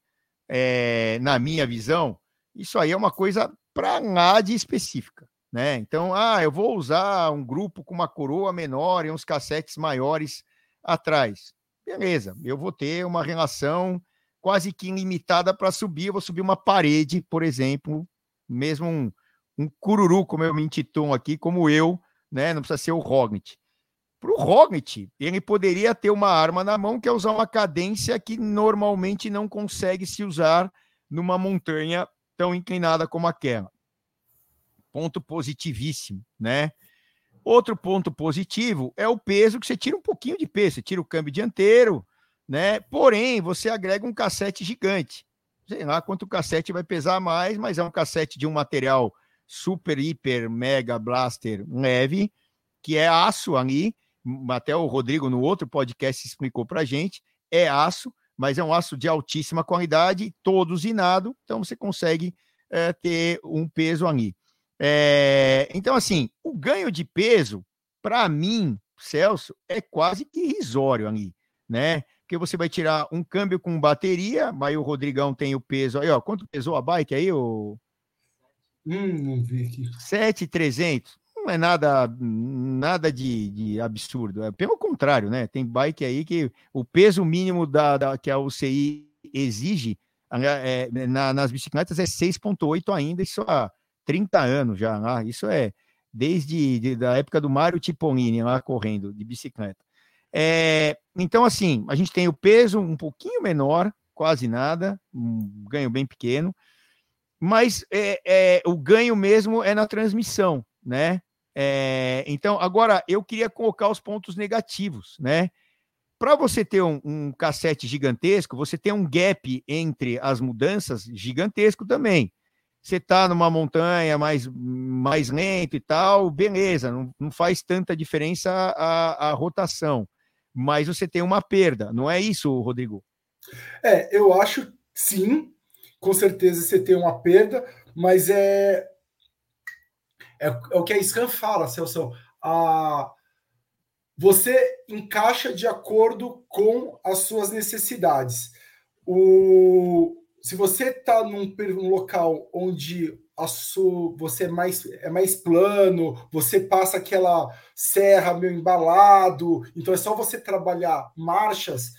é, na minha visão, isso aí é uma coisa para de específica. Né? Então, ah, eu vou usar um grupo com uma coroa menor e uns cassetes maiores atrás beleza, eu vou ter uma relação quase que ilimitada para subir. Eu vou subir uma parede, por exemplo, mesmo um, um cururu, como eu me intitulo aqui, como eu, né? Não precisa ser o Rognit. Para o Rognit, ele poderia ter uma arma na mão que é usar uma cadência que normalmente não consegue se usar numa montanha tão inclinada como aquela. Ponto positivíssimo, né? Outro ponto positivo é o peso, que você tira um pouquinho de peso, você tira o câmbio dianteiro, né? Porém, você agrega um cassete gigante. Sei lá quanto o cassete vai pesar mais, mas é um cassete de um material super, hiper, mega blaster leve, que é aço ali. Até o Rodrigo, no outro podcast, explicou para gente. É aço, mas é um aço de altíssima qualidade, todo usinado, então você consegue é, ter um peso ali. É, então, assim, o ganho de peso, para mim, Celso, é quase que irrisório ali, né? Porque você vai tirar um câmbio com bateria, aí o Rodrigão tem o peso aí, ó. Quanto pesou a bike aí, o Hum, não. 7,300. É nada, nada de, de absurdo. É pelo contrário, né? Tem bike aí que o peso mínimo da, da que a UCI exige é, na, nas bicicletas é 6,8 ainda, isso há 30 anos já. Lá. Isso é desde de, da época do Mário Tipolini lá correndo de bicicleta. É, então, assim, a gente tem o peso um pouquinho menor, quase nada, um ganho bem pequeno, mas é, é, o ganho mesmo é na transmissão, né? É, então, agora eu queria colocar os pontos negativos, né? Para você ter um, um, cassete gigantesco, você tem um gap entre as mudanças gigantesco também. Você está numa montanha mais, mais lento e tal, beleza, não, não faz tanta diferença a, a rotação, mas você tem uma perda, não é isso, Rodrigo? É, eu acho sim, com certeza você tem uma perda, mas é, é, é o que a Scan fala, Celso. A, você encaixa de acordo com as suas necessidades. O, se você está num, num, local onde a sua, você é mais, é mais plano, você passa aquela serra meio embalado, então é só você trabalhar marchas,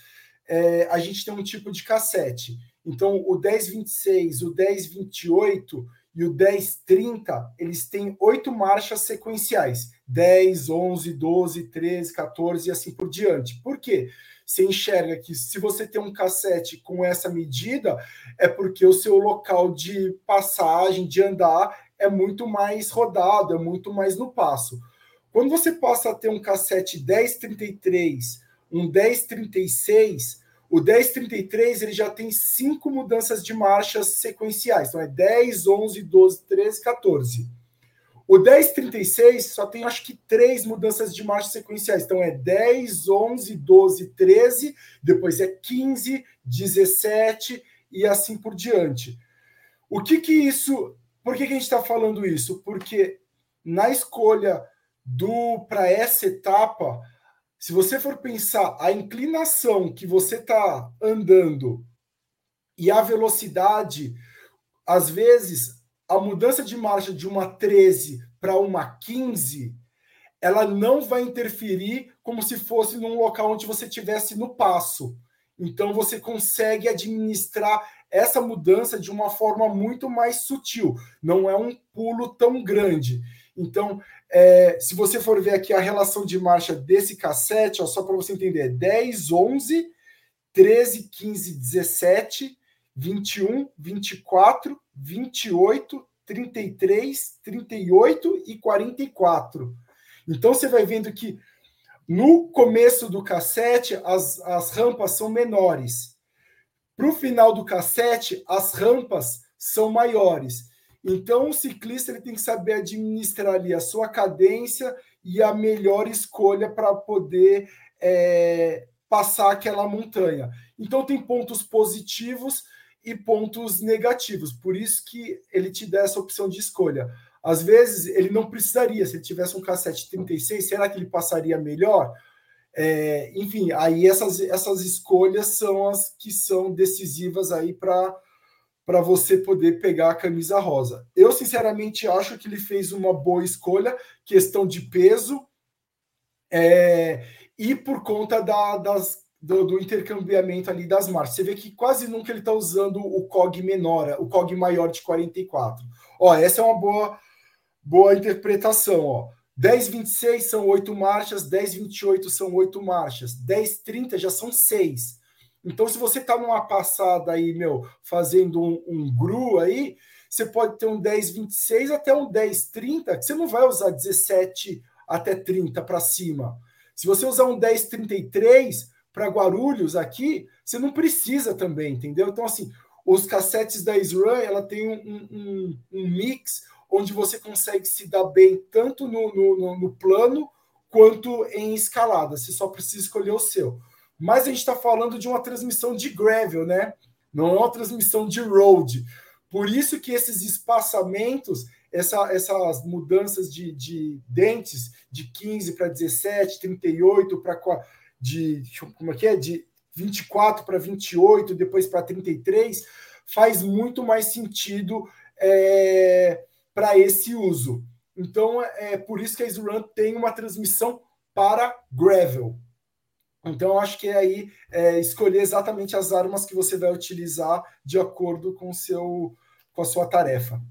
é, a gente tem um tipo de cassete. Então, o 1026, o 1028 e o 1030, eles têm oito marchas sequenciais: 10, 11, 12, 13, 14 e assim por diante. Por quê? Você enxerga que se você tem um cassete com essa medida, é porque o seu local de passagem, de andar, é muito mais rodado, é muito mais no passo. Quando você passa a ter um cassete 1033, um 1036, o 1033 ele já tem cinco mudanças de marchas sequenciais. Então é 10, 11, 12, 13, 14. O 1036 só tem acho que três mudanças de marcha sequenciais. Então é 10, 11, 12, 13, depois é 15, 17 e assim por diante. O que que isso. Por que, que a gente está falando isso? Porque na escolha do para essa etapa se você for pensar a inclinação que você está andando e a velocidade, às vezes a mudança de marcha de uma 13 para uma 15, ela não vai interferir como se fosse num local onde você tivesse no passo. Então você consegue administrar essa mudança de uma forma muito mais sutil. Não é um pulo tão grande. Então, é, se você for ver aqui a relação de marcha desse cassete, ó, só para você entender, 10, 11, 13, 15, 17, 21, 24, 28, 33, 38 e 44. Então você vai vendo que no começo do cassete as, as rampas são menores. Para o final do cassete, as rampas são maiores. Então, o ciclista ele tem que saber administrar ali a sua cadência e a melhor escolha para poder é, passar aquela montanha. Então, tem pontos positivos e pontos negativos. Por isso que ele te dá essa opção de escolha. Às vezes, ele não precisaria. Se ele tivesse um cassete 36, será que ele passaria melhor? É, enfim, aí essas, essas escolhas são as que são decisivas aí para para você poder pegar a camisa rosa. Eu, sinceramente, acho que ele fez uma boa escolha, questão de peso, é, e por conta da, das, do, do, intercambiamento ali das marcas. Você vê que quase nunca ele está usando o COG menor, o COG maior de 44. Ó, essa é uma boa, boa interpretação. Ó. 10,26 são oito marchas, 10,28 são oito marchas, 10,30 já são seis. Então, se você está numa passada aí, meu, fazendo um, um GRU aí, você pode ter um 10,26 até um 10,30, que você não vai usar 17 até 30 para cima. Se você usar um 10,33 para Guarulhos aqui, você não precisa também, entendeu? Então, assim, os cassetes da SRAM, ela tem um, um, um mix onde você consegue se dar bem tanto no, no, no plano quanto em escalada. Você só precisa escolher o seu mas a gente está falando de uma transmissão de gravel, né? Não é uma transmissão de road. Por isso que esses espaçamentos, essa, essas mudanças de, de dentes de 15 para 17, 38 para de como é que é? De 24 para 28, depois para 33, faz muito mais sentido é, para esse uso. Então, é por isso que a SRAM tem uma transmissão para gravel. Então, acho que é aí é, escolher exatamente as armas que você vai utilizar de acordo com, seu, com a sua tarefa.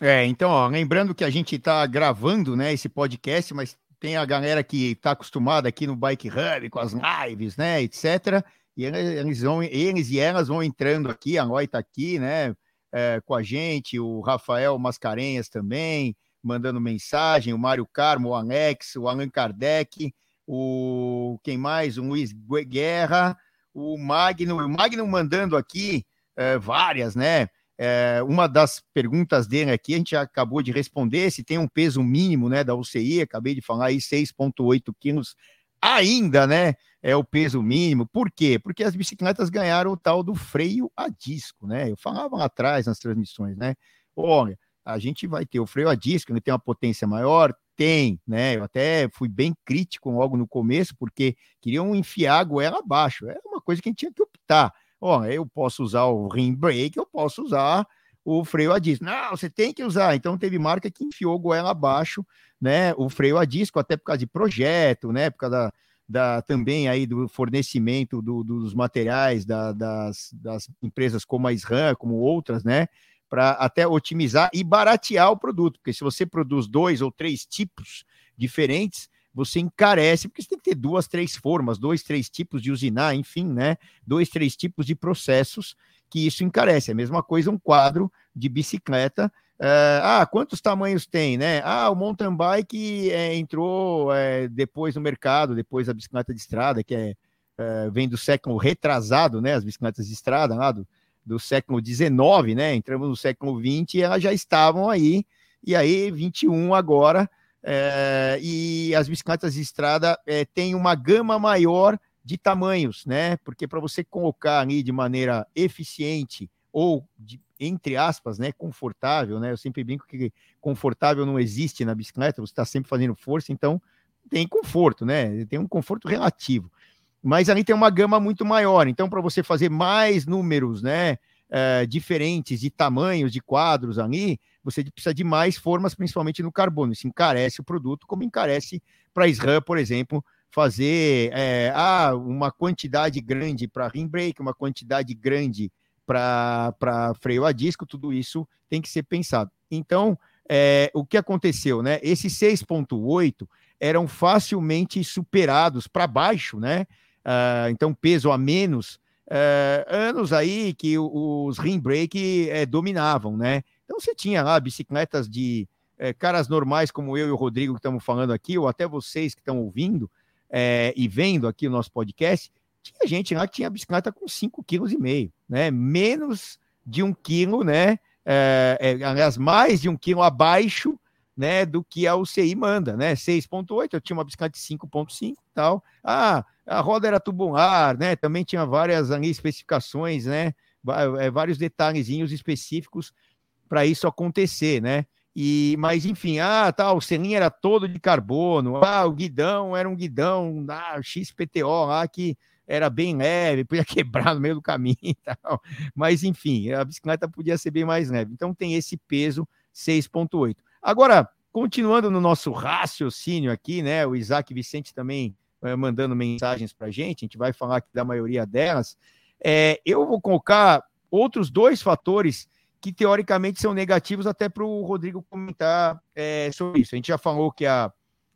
É, então, ó, lembrando que a gente está gravando né, esse podcast, mas tem a galera que está acostumada aqui no Bike Hub com as lives, né, etc. E eles, vão, eles e elas vão entrando aqui, a Roy está aqui, né, é, com a gente, o Rafael Mascarenhas também, mandando mensagem, o Mário Carmo, o Alex, o Allan Kardec, o quem mais? O Luiz Guerra, o Magno, o Magno mandando aqui é, várias, né? É, uma das perguntas dele aqui, a gente acabou de responder, se tem um peso mínimo né, da UCI, acabei de falar aí, 6,8 quilos ainda, né? É o peso mínimo. Por quê? Porque as bicicletas ganharam o tal do freio a disco, né? Eu falava lá atrás nas transmissões, né? Olha, a gente vai ter o freio a disco, ele tem uma potência maior, tem, né? Eu até fui bem crítico logo no começo, porque queriam enfiar a goela abaixo. É uma coisa que a gente tinha que optar. Ó, eu posso usar o rim brake, eu posso usar o freio a disco. Não, você tem que usar. Então teve marca que enfiou goela abaixo, né? O freio a disco, até por causa de projeto, né? Por causa da, da também aí do fornecimento do, dos materiais da, das, das empresas como a SRAM, como outras, né? Para até otimizar e baratear o produto, porque se você produz dois ou três tipos diferentes, você encarece, porque você tem que ter duas, três formas, dois, três tipos de usinar, enfim, né? Dois, três tipos de processos que isso encarece. É a mesma coisa um quadro de bicicleta. Uh, ah, quantos tamanhos tem, né? Ah, o mountain bike é, entrou é, depois no mercado, depois a bicicleta de estrada, que é, é, vem do século retrasado, né? As bicicletas de estrada lá do, do século XIX, né? Entramos no século XX e elas já estavam aí, e aí 21 agora, é, e as bicicletas de estrada é, têm uma gama maior de tamanhos, né? Porque para você colocar ali de maneira eficiente ou de, entre aspas, né, confortável, né? Eu sempre brinco que confortável não existe na bicicleta, você está sempre fazendo força, então tem conforto, né? Tem um conforto relativo mas ali tem uma gama muito maior. Então, para você fazer mais números, né, é, diferentes de tamanhos de quadros ali, você precisa de mais formas, principalmente no carbono. Isso encarece o produto, como encarece para SRAM, por exemplo, fazer é, ah, uma quantidade grande para rim brake, uma quantidade grande para freio a disco, tudo isso tem que ser pensado. Então, é, o que aconteceu, né? Esses 6.8 eram facilmente superados para baixo, né? Uh, então peso a menos, uh, anos aí que os rim brake uh, dominavam, né? Então você tinha lá bicicletas de eh, caras normais como eu e o Rodrigo que estamos falando aqui, ou até vocês que estão ouvindo e vendo aqui o nosso podcast, tinha gente lá que tinha bicicleta com 5,5 kg, né? Menos de um quilo, né? aliás, mais de um quilo abaixo né, do que a UCI manda, né? 6.8, eu tinha uma bicicleta de 5.5 tal. Ah, a roda era tubular, né? Também tinha várias ali, especificações, né? É, vários detalhezinhos específicos para isso acontecer, né? E, mas enfim, ah, tá, o selinho era todo de carbono, ah, o guidão era um guidão ah, XPTO lá que era bem leve, podia quebrar no meio do caminho e tal. Mas enfim, a bicicleta podia ser bem mais leve. Então tem esse peso 6.8. Agora, continuando no nosso raciocínio aqui, né? O Isaac Vicente também é, mandando mensagens para a gente, a gente vai falar aqui da maioria delas. É, eu vou colocar outros dois fatores que teoricamente são negativos, até para o Rodrigo comentar é, sobre isso. A gente já falou que a,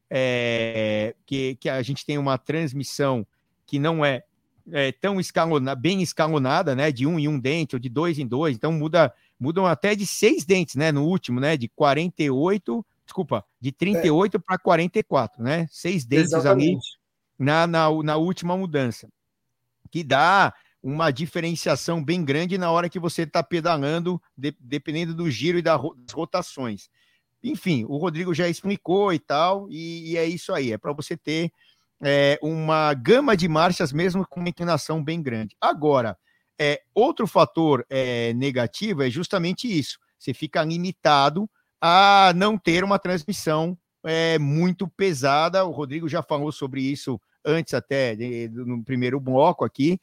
é, que, que a gente tem uma transmissão que não é, é tão escalonada, bem escalonada, né? De um em um dente, ou de dois em dois, então muda mudam até de seis dentes, né? No último, né? De 48, desculpa, de 38 é. para 44, né? Seis dentes Exatamente. ali na, na, na última mudança, que dá uma diferenciação bem grande na hora que você está pedalando, de, dependendo do giro e das rotações. Enfim, o Rodrigo já explicou e tal, e, e é isso aí, é para você ter é, uma gama de marchas mesmo com uma inclinação bem grande. Agora, é, outro fator é, negativo é justamente isso. Você fica limitado a não ter uma transmissão é, muito pesada. O Rodrigo já falou sobre isso antes até no primeiro bloco aqui,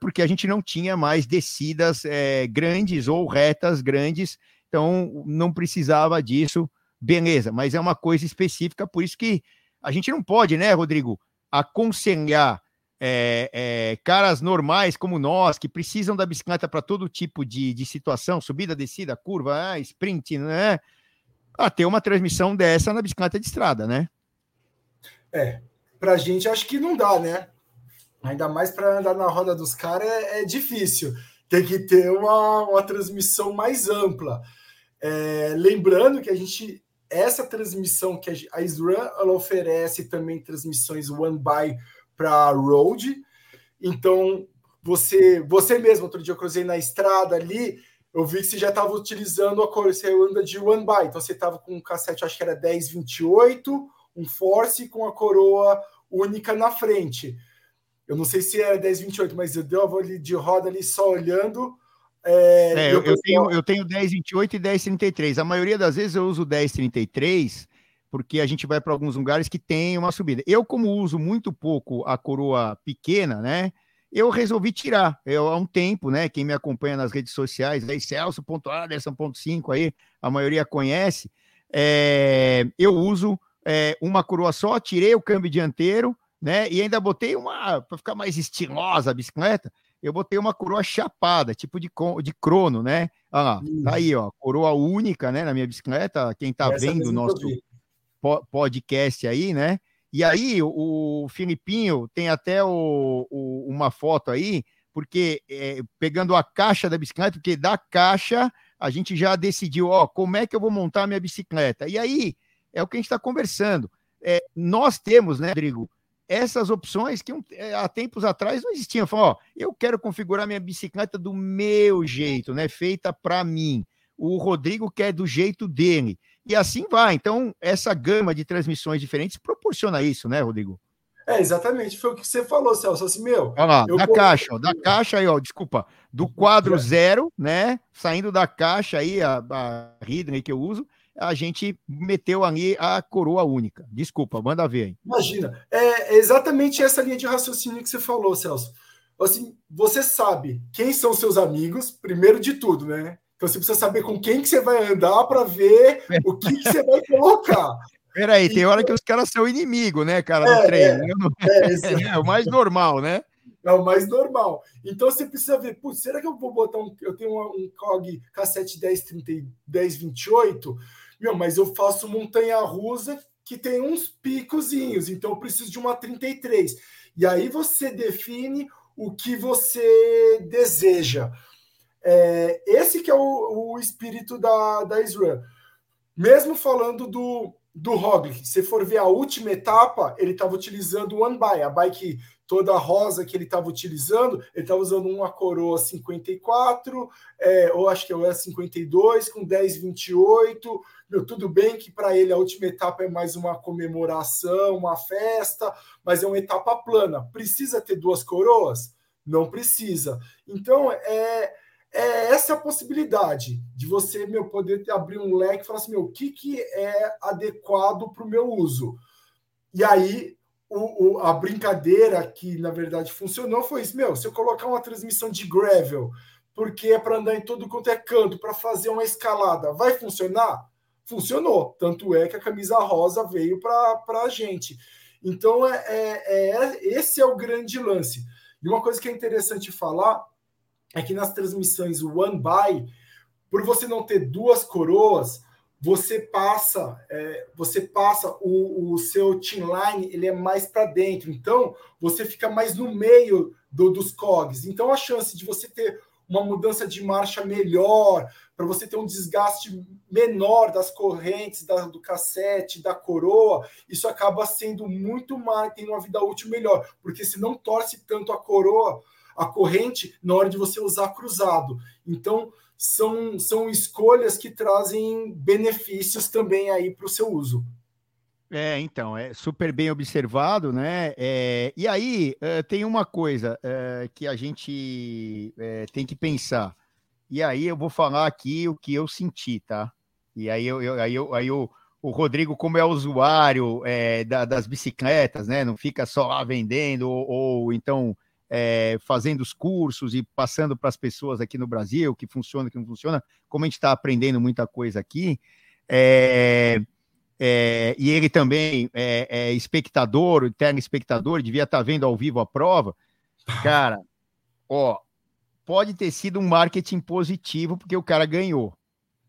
porque a gente não tinha mais descidas é, grandes ou retas grandes então não precisava disso, beleza, mas é uma coisa específica, por isso que a gente não pode, né, Rodrigo, aconselhar é, é, caras normais como nós, que precisam da bicicleta para todo tipo de, de situação, subida, descida, curva, ah, sprint, né? A ter uma transmissão dessa na bicicleta de estrada, né? É, para a gente acho que não dá, né? Ainda mais para andar na roda dos caras é, é, difícil. Tem que ter uma, uma transmissão mais ampla. É, lembrando que a gente essa transmissão que a SRAM ela oferece também transmissões one by para road. Então, você você mesmo, outro dia eu cruzei na estrada ali, eu vi que você já estava utilizando a cor, você anda de one by, então você estava com um cassete, acho que era 1028, um Force com a coroa única na frente. Eu não sei se era 1028, mas eu dei uma volta de roda ali só olhando. É, é, eu, eu, tenho, eu tenho 1028 e 1033. A maioria das vezes eu uso 1033 porque a gente vai para alguns lugares que tem uma subida. Eu, como uso muito pouco a coroa pequena, né? Eu resolvi tirar. Eu, há um tempo, né? Quem me acompanha nas redes sociais, aí Celso.Aderson.5 aí, a maioria conhece. É, eu uso é, uma coroa só, tirei o câmbio dianteiro, né? E ainda botei uma, para ficar mais estilosa a bicicleta, eu botei uma coroa chapada, tipo de, de crono, né? Ah, tá aí, ó, coroa única, né, na minha bicicleta. Quem tá Essa vendo o nosso podcast aí, né? E aí o, o Filipinho tem até o, o, uma foto aí, porque é, pegando a caixa da bicicleta, porque da caixa a gente já decidiu, ó, como é que eu vou montar a minha bicicleta? E aí é o que a gente está conversando. É, nós temos, né, Rodrigo, essas opções que é, há tempos atrás não existiam. Falam, ó, eu quero configurar minha bicicleta do meu jeito, né, feita para mim. O Rodrigo quer do jeito dele. E assim vai. Então, essa gama de transmissões diferentes proporciona isso, né, Rodrigo? É, exatamente. Foi o que você falou, Celso. Assim, meu. Olha lá, da vou... caixa, ó, da caixa aí, ó, desculpa, do quadro é. zero, né? Saindo da caixa aí, a, a que eu uso, a gente meteu ali a coroa única. Desculpa, manda ver aí. Imagina. É exatamente essa linha de raciocínio que você falou, Celso. Assim, você sabe quem são seus amigos, primeiro de tudo, né? Então você precisa saber com quem que você vai andar para ver o que, que, você vai colocar. Peraí, tem hora que os caras são inimigo, né, cara, é, treino. É, é, é, o mais normal, né? É o mais normal. Então você precisa ver, putz, será que eu vou botar um. Eu tenho um, um COG cassete 1030, 1028, meu, mas eu faço montanha russa que tem uns picozinhos, então eu preciso de uma 33. E aí você define o que você deseja. É, esse que é o, o espírito da, da Israel. Mesmo falando do, do Roglic, se for ver a última etapa, ele estava utilizando o One a bike toda rosa que ele estava utilizando, ele estava usando uma coroa 54, é, ou acho que é 52, com 1028. Meu, tudo bem que para ele a última etapa é mais uma comemoração, uma festa, mas é uma etapa plana. Precisa ter duas coroas? Não precisa. Então, é é essa a possibilidade de você meu, poder abrir um leque e falar assim: meu, o que, que é adequado para o meu uso? E aí, o, o, a brincadeira que na verdade funcionou foi isso: meu, se eu colocar uma transmissão de gravel, porque é para andar em todo quanto é canto, para fazer uma escalada, vai funcionar? Funcionou. Tanto é que a camisa rosa veio para a gente. Então, é, é, é, esse é o grande lance. E uma coisa que é interessante falar é que nas transmissões One By, por você não ter duas coroas, você passa, é, você passa o, o seu team line, ele é mais para dentro. Então, você fica mais no meio do, dos cogs. Então, a chance de você ter uma mudança de marcha melhor, para você ter um desgaste menor das correntes, da, do cassete, da coroa, isso acaba sendo muito mais, tendo uma vida útil melhor, porque se não torce tanto a coroa, a corrente na hora de você usar cruzado. Então, são, são escolhas que trazem benefícios também aí para o seu uso. É, então, é super bem observado, né? É, e aí, é, tem uma coisa é, que a gente é, tem que pensar. E aí eu vou falar aqui o que eu senti, tá? E aí, eu, eu aí, eu, aí eu, o Rodrigo, como é usuário é, da, das bicicletas, né? Não fica só lá vendendo, ou, ou então é, fazendo os cursos e passando para as pessoas aqui no Brasil, que funciona, que não funciona, como a gente está aprendendo muita coisa aqui, é, é, e ele também é, é espectador, telespectador, devia estar tá vendo ao vivo a prova. Cara, ó, pode ter sido um marketing positivo, porque o cara ganhou.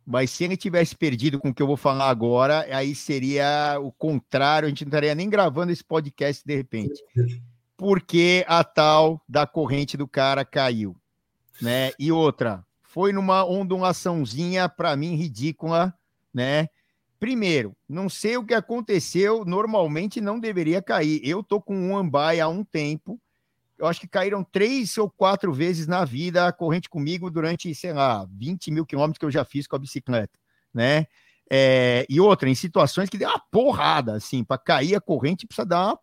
Mas se ele tivesse perdido com o que eu vou falar agora, aí seria o contrário, a gente não estaria nem gravando esse podcast de repente. Porque a tal da corrente do cara caiu. Né? E outra, foi numa ondulaçãozinha, para mim, ridícula, né? Primeiro, não sei o que aconteceu, normalmente não deveria cair. Eu tô com um Ambai há um tempo, eu acho que caíram três ou quatro vezes na vida a corrente comigo durante, sei lá, 20 mil quilômetros que eu já fiz com a bicicleta, né? É, e outra, em situações que deu uma porrada, assim, para cair a corrente precisa dar uma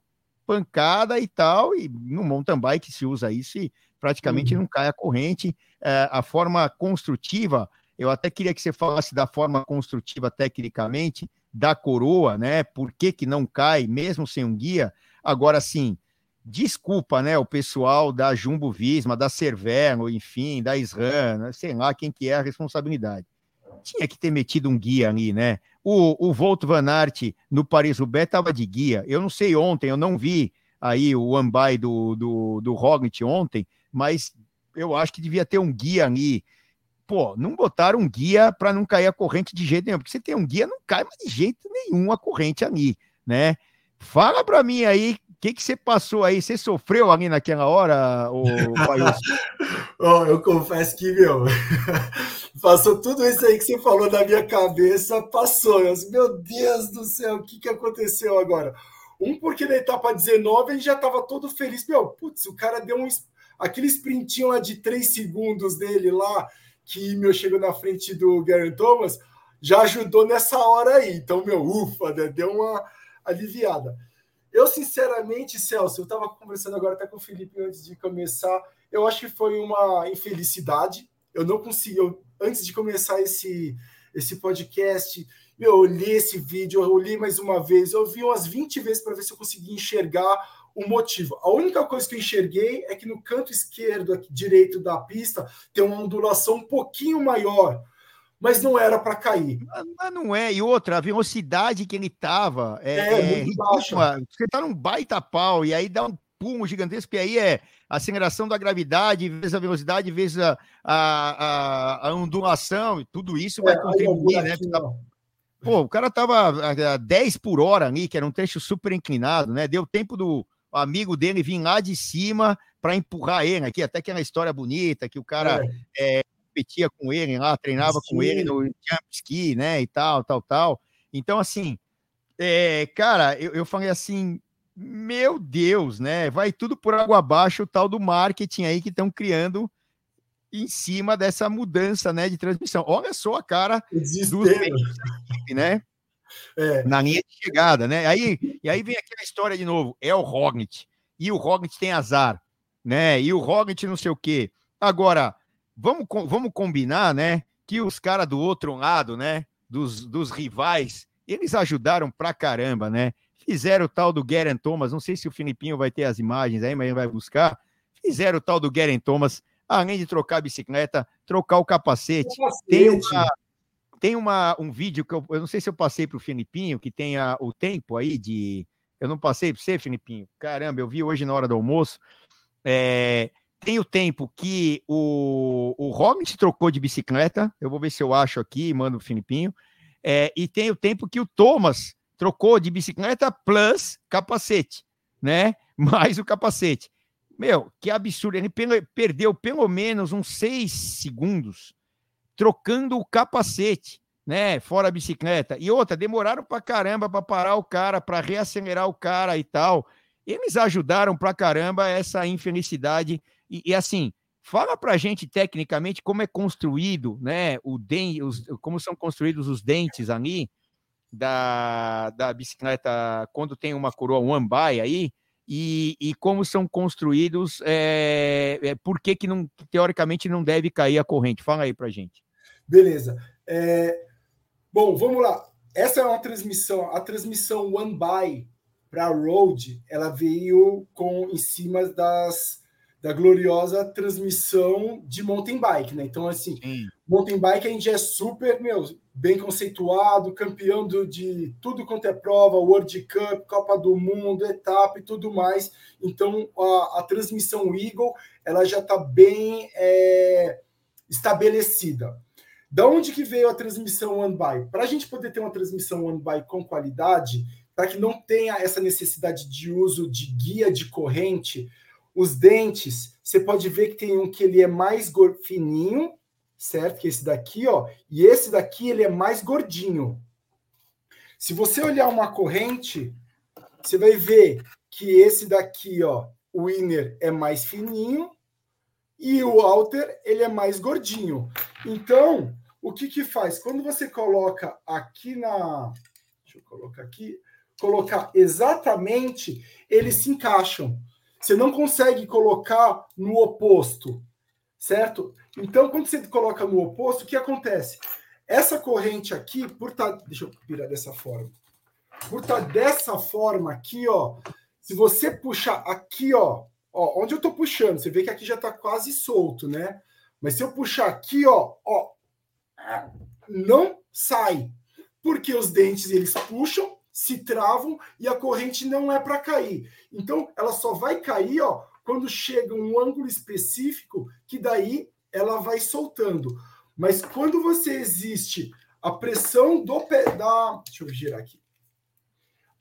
pancada e tal, e no mountain bike se usa isso e praticamente uhum. não cai a corrente. É, a forma construtiva, eu até queria que você falasse da forma construtiva tecnicamente da coroa, né? Por que, que não cai, mesmo sem um guia? Agora, sim, desculpa, né, o pessoal da Jumbo Visma, da Cervelo, enfim, da SRAM, sei lá quem que é a responsabilidade. Tinha que ter metido um guia ali, né? O, o Volto Van Aert no Paris-Roubaix estava de guia. Eu não sei ontem, eu não vi aí o Ambai do, do, do Roglic ontem, mas eu acho que devia ter um guia ali. Pô, não botaram um guia para não cair a corrente de jeito nenhum, porque você tem um guia, não cai mais de jeito nenhum a corrente ali, né? Fala para mim aí que, que você passou aí? Você sofreu ali naquela hora, o oh, Eu confesso que, meu, passou tudo isso aí que você falou na minha cabeça, passou. Eu, meu Deus do céu, o que, que aconteceu agora? Um, porque na etapa 19 ele já estava todo feliz. Meu, putz, o cara deu um. Aquele sprintinho lá de 3 segundos dele lá, que meu chegou na frente do Garen Thomas, já ajudou nessa hora aí. Então, meu, ufa, né? deu uma aliviada. Eu, sinceramente, Celso, eu estava conversando agora até com o Felipe antes de começar. Eu acho que foi uma infelicidade. Eu não consegui, eu, antes de começar esse, esse podcast, eu li esse vídeo, eu li mais uma vez, eu vi umas 20 vezes para ver se eu conseguia enxergar o motivo. A única coisa que eu enxerguei é que no canto esquerdo, direito da pista, tem uma ondulação um pouquinho maior mas não era para cair. Mas não é. E outra, a velocidade que ele estava é, é, é ridícula. Você está num baita pau e aí dá um pulo gigantesco, e aí é a aceleração da gravidade, vezes a velocidade, vezes a, a, a, ondulação, e tudo isso vai é, contribuir, né? Pô, o cara tava a 10 por hora ali, que era um trecho super inclinado, né? Deu tempo do amigo dele vir lá de cima para empurrar ele aqui, até que era uma história bonita, que o cara é. É, competia com ele lá, treinava Sim. com ele no jump ski, né, e tal, tal, tal. Então, assim, é, cara, eu, eu falei assim, meu Deus, né, vai tudo por água abaixo o tal do marketing aí que estão criando em cima dessa mudança, né, de transmissão. Olha só a cara dos né? É. Na linha de chegada, né? Aí, e aí vem aquela história de novo, é o Rognit, e o Rognit tem azar, né? E o Rognit não sei o quê. Agora, vamos, vamos combinar, né? Que os caras do outro lado, né? Dos, dos rivais, eles ajudaram pra caramba, né? Fizeram o tal do Garen Thomas, não sei se o Filipinho vai ter as imagens aí, mas ele vai buscar. Fizeram o tal do Garen Thomas, além de trocar a bicicleta, trocar o capacete. capacete. Tem, uma, tem uma, um vídeo que eu, eu não sei se eu passei para o Filipinho, que tem a, o tempo aí de. Eu não passei para você, Filipinho. Caramba, eu vi hoje na hora do almoço. É, tem o tempo que o, o Roglic trocou de bicicleta, eu vou ver se eu acho aqui, mando o Filipinho, é, e tem o tempo que o Thomas trocou de bicicleta plus capacete, né? Mais o capacete. Meu, que absurdo. Ele perdeu pelo menos uns seis segundos trocando o capacete, né? Fora a bicicleta. E outra, demoraram pra caramba para parar o cara, para reacelerar o cara e tal. Eles ajudaram pra caramba essa infelicidade e, e assim, fala para a gente tecnicamente como é construído, né? O dente, os, como são construídos os dentes ali da, da bicicleta quando tem uma coroa one by aí. E, e, como são construídos, é, é, por que, que não, teoricamente não deve cair a corrente? Fala aí para gente. Beleza. É, bom, vamos lá. Essa é uma transmissão, a transmissão One By para Road, ela veio com em cima das da gloriosa transmissão de mountain bike, né? Então, assim, Sim. mountain bike a gente é super, meu, bem conceituado, campeão do, de tudo quanto é prova, World Cup, Copa do Mundo, etapa e tudo mais. Então, a, a transmissão Eagle, ela já está bem é, estabelecida. Da onde que veio a transmissão One By? Para a gente poder ter uma transmissão One By com qualidade, para que não tenha essa necessidade de uso de guia de corrente, os dentes, você pode ver que tem um que ele é mais fininho, certo? Que esse daqui, ó, e esse daqui ele é mais gordinho. Se você olhar uma corrente, você vai ver que esse daqui, ó, o inner é mais fininho e o outer ele é mais gordinho. Então, o que que faz? Quando você coloca aqui na, deixa eu colocar aqui, colocar exatamente, eles se encaixam. Você não consegue colocar no oposto, certo? Então, quando você coloca no oposto, o que acontece? Essa corrente aqui, por estar. Tá, deixa eu virar dessa forma. Por estar tá dessa forma aqui, ó. Se você puxar aqui, ó, ó, onde eu tô puxando, você vê que aqui já tá quase solto, né? Mas se eu puxar aqui, ó, ó, não sai. Porque os dentes eles puxam se travam e a corrente não é para cair. Então, ela só vai cair ó, quando chega um ângulo específico, que daí ela vai soltando. Mas quando você existe a pressão do da, deixa eu girar aqui.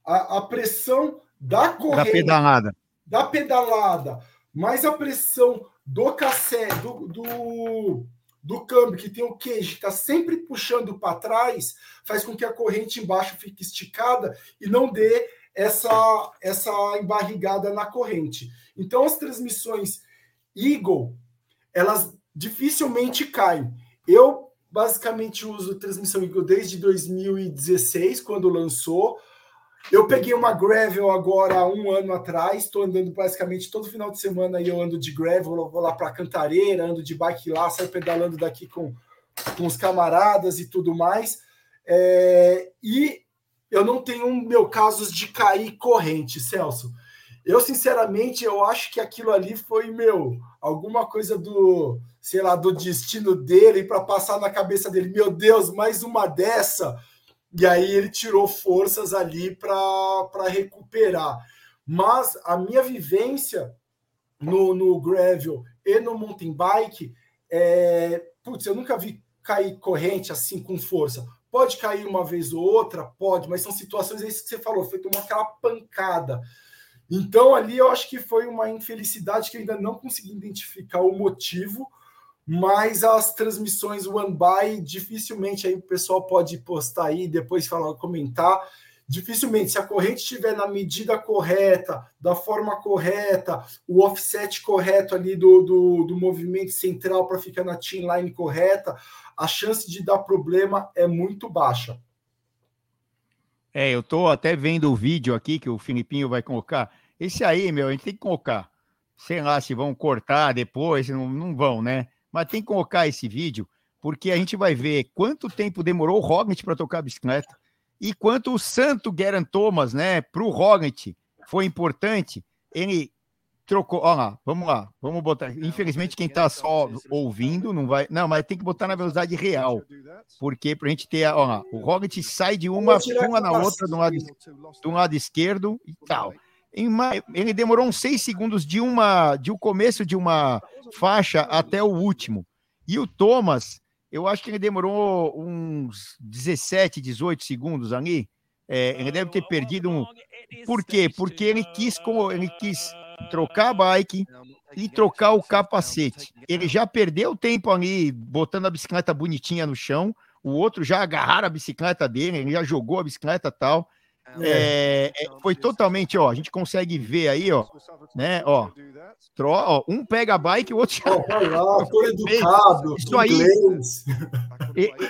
A, a pressão da corrente da pedalada, da pedalada, mais a pressão do cassete do, do do câmbio, que tem o queijo, que está sempre puxando para trás, faz com que a corrente embaixo fique esticada e não dê essa, essa embarrigada na corrente. Então, as transmissões Eagle, elas dificilmente caem. Eu, basicamente, uso transmissão Eagle desde 2016, quando lançou. Eu peguei uma gravel agora há um ano atrás, estou andando basicamente todo final de semana e eu ando de gravel, vou lá para Cantareira, ando de bike lá, saio pedalando daqui com, com os camaradas e tudo mais. É, e eu não tenho, meu, casos de cair corrente, Celso. Eu, sinceramente, eu acho que aquilo ali foi, meu, alguma coisa do, sei lá, do destino dele para passar na cabeça dele. Meu Deus, mais uma dessa e aí ele tirou forças ali para recuperar. Mas a minha vivência no, no gravel e no mountain bike, é, putz, eu nunca vi cair corrente assim com força. Pode cair uma vez ou outra, pode, mas são situações, é isso que você falou, foi tomar aquela pancada. Então ali eu acho que foi uma infelicidade que eu ainda não consegui identificar o motivo, mas as transmissões One By, dificilmente aí o pessoal pode postar aí, depois falar, comentar. Dificilmente, se a corrente estiver na medida correta, da forma correta, o offset correto ali do, do, do movimento central para ficar na team line correta, a chance de dar problema é muito baixa. É, eu estou até vendo o vídeo aqui que o Filipinho vai colocar. Esse aí, meu, a gente tem que colocar. Sei lá se vão cortar depois, não, não vão, né? Mas tem que colocar esse vídeo, porque a gente vai ver quanto tempo demorou o Roglic para tocar a bicicleta e quanto o santo Geraint Thomas, né, para o Roglic foi importante. Ele trocou, ó lá, vamos lá, vamos botar. Infelizmente, quem está só ouvindo não vai. Não, mas tem que botar na velocidade real, porque para a gente ter, ó lá, o Roglic sai de uma, uma na outra, do lado, do lado esquerdo e tal. Ele demorou uns seis segundos de uma, de o um começo de uma faixa até o último. E o Thomas, eu acho que ele demorou uns 17, 18 segundos ali. É, ele deve ter perdido um. Por quê? Porque ele quis, ele quis trocar a bike e trocar o capacete. Ele já perdeu tempo ali botando a bicicleta bonitinha no chão. O outro já agarraram a bicicleta dele, ele já jogou a bicicleta tal. É, é, foi totalmente, ó, a gente consegue ver aí, ó, né, ó, tro, ó um pega a bike, o outro educado, isso aí,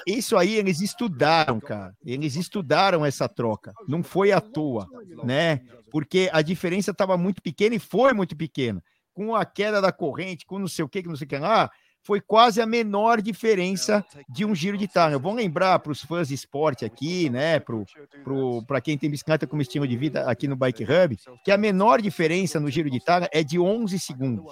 isso aí eles estudaram, cara, eles estudaram essa troca, não foi à toa, né, porque a diferença estava muito pequena e foi muito pequena, com a queda da corrente, com não sei o que, que não sei o que lá, foi quase a menor diferença de um giro de Itália. Vamos lembrar para os fãs de esporte aqui, né, para quem tem bicicleta como estilo de vida aqui no Bike Hub, que a menor diferença no giro de Itália é de 11 segundos.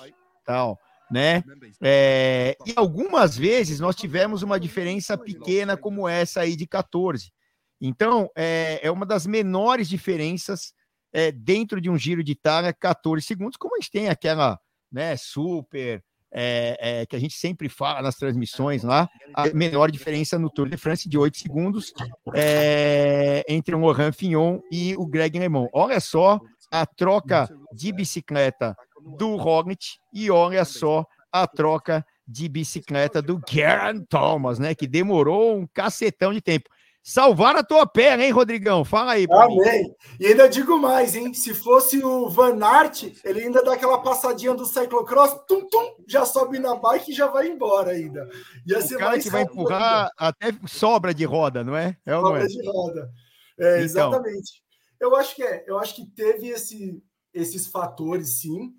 tal, né? É, e algumas vezes nós tivemos uma diferença pequena como essa aí de 14. Então, é, é uma das menores diferenças é, dentro de um giro de Itália, 14 segundos, como a gente tem aquela né, super é, é, que a gente sempre fala nas transmissões lá, a menor diferença no Tour de France de 8 segundos é, entre o Laurent Fignon e o Greg LeMond. Olha só a troca de bicicleta do Roglic e olha só a troca de bicicleta do Geraint Thomas, né, que demorou um cacetão de tempo. Salvar a tua perna, hein, Rodrigão? Fala aí. Amém. Mim. E ainda digo mais, hein? Se fosse o Van Aert, ele ainda dá aquela passadinha do cyclocross, tum, tum, já sobe na bike e já vai embora ainda. Ia o cara que vai empurrar ainda. até sobra de roda, não é? é sobra não é? de roda. É, então. exatamente. Eu acho que é. Eu acho que teve esse, esses fatores, sim.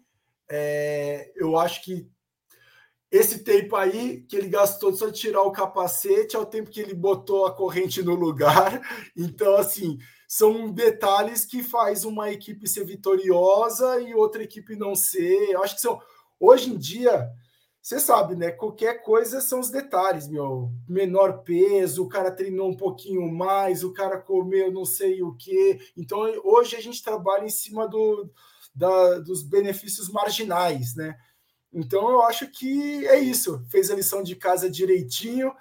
É, eu acho que esse tempo aí que ele gastou só de tirar o capacete é o tempo que ele botou a corrente no lugar. Então, assim, são detalhes que faz uma equipe ser vitoriosa e outra equipe não ser. Eu acho que são. Hoje em dia, você sabe, né? Qualquer coisa são os detalhes, meu. Menor peso, o cara treinou um pouquinho mais, o cara comeu não sei o quê. Então, hoje a gente trabalha em cima do, da, dos benefícios marginais, né? Então eu acho que é isso. Fez a lição de casa direitinho.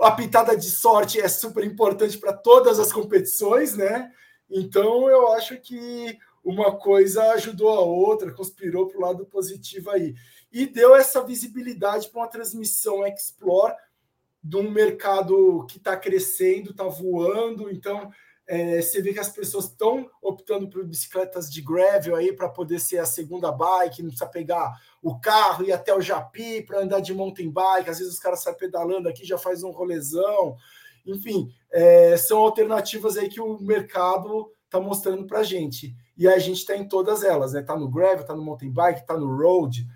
A pitada de sorte é super importante para todas as competições, né? Então eu acho que uma coisa ajudou a outra, conspirou para o lado positivo aí. E deu essa visibilidade para uma transmissão Explore de um mercado que está crescendo, está voando. Então, é, você vê que as pessoas estão optando por bicicletas de gravel aí para poder ser a segunda bike, não precisa pegar o carro e ir até o Japi para andar de mountain bike. Às vezes os caras saem pedalando aqui, já faz um rolezão. Enfim, é, são alternativas aí que o mercado está mostrando para a gente. E a gente está em todas elas, né? Está no gravel, está no mountain bike, está no road.